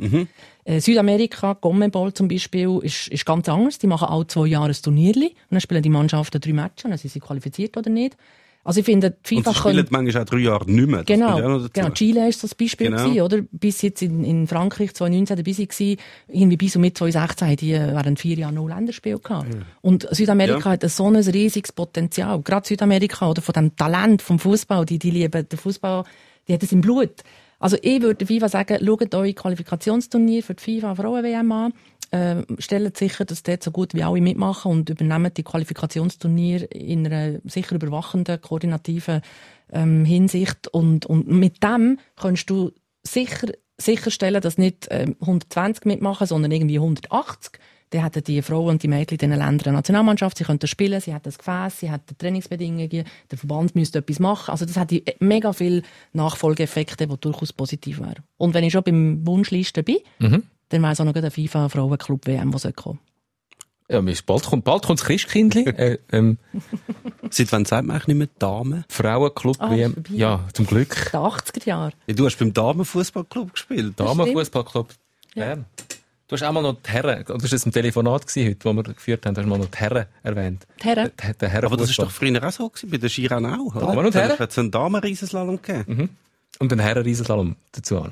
Äh, Südamerika, Commonball zum Beispiel, ist, ist ganz anders. Die machen alle zwei Jahre ein Turnierli und dann spielen die Mannschaften drei Matches und dann sind sie qualifiziert oder nicht. Also ich finde, die Und FIFA sie spielen können... manchmal auch drei Jahre nicht mehr. Das Genau, ja genau. Chile ist so ein Beispiel Genau. gewesen, oder? Bis jetzt in, in Frankreich 2019 dabei waren, irgendwie bis und mit 2016 haben die äh, während vier Jahren noch Länderspiel gehabt. Und Südamerika Ja. hat so ein riesiges Potenzial. Gerade Südamerika, oder von dem Talent vom Fußball, die, die lieben den Fußball, die hat es im Blut. Also ich würde FIFA sagen, schaut euch Qualifikationsturnier für die FIFA Frauen-WM an, äh, stellt sicher, dass dort so gut wie alle mitmachen und übernehmt die Qualifikationsturnier in einer sicher überwachenden, koordinativen ähm, Hinsicht und, und mit dem kannst du sicher sicherstellen, dass nicht ähm, 120 mitmachen, sondern irgendwie 180. Dann hätten die Frauen und die Mädchen in diesen Ländern eine Nationalmannschaft, sie könnten spielen, sie hätten das Gefäß, sie hätten Trainingsbedingungen, der Verband müsste etwas machen. Also das hätte mega viele Nachfolgeeffekte, die durchaus positiv wären. Und wenn ich schon beim Wunschliste bin, dann wäre es auch noch ein FIFA Frauenclub WM, der kommen Ja, bald kommt, bald kommt das Christkindli. äh, ähm, Seit wann sagt man eigentlich nicht mehr Damen? Frauenclub Ah, WM. Ja, zum Glück. Der 80er Jahre. Ja, du hast beim Damenfußballclub gespielt. Damenfußballclub Bern. Du hast auch mal noch die Herren, oder das war ein Telefonat gewesen heute, das wir geführt haben, du hast mal noch die Herren erwähnt. Die Herren? Der, der Herren Aber das ist doch früher auch so gewesen, bei der Skiran auch. Oder? Damen und Herren? Da hat es einen Damenriesenslalom gegeben. Und den Herren-Riesenslalom dazu.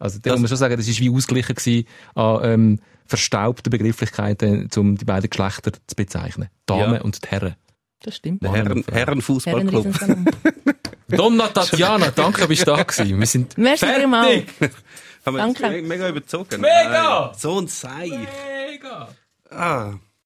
Also, da muss man schon sagen, das war wie ausgeglichen gewesen an ähm, verstaubten Begrifflichkeiten, um die beiden Geschlechter zu bezeichnen. Damen Ja. und die Herren. Das stimmt. Der Herren, Herren- Herrenfußballclub. Herrenriesensalon. Donna Tatjana, danke, bist du da gewesen. Wir sind Merci fertig. Haben wir Danke. mega überzogen. Mega! Äh, So ein Sei. Mega! Ah.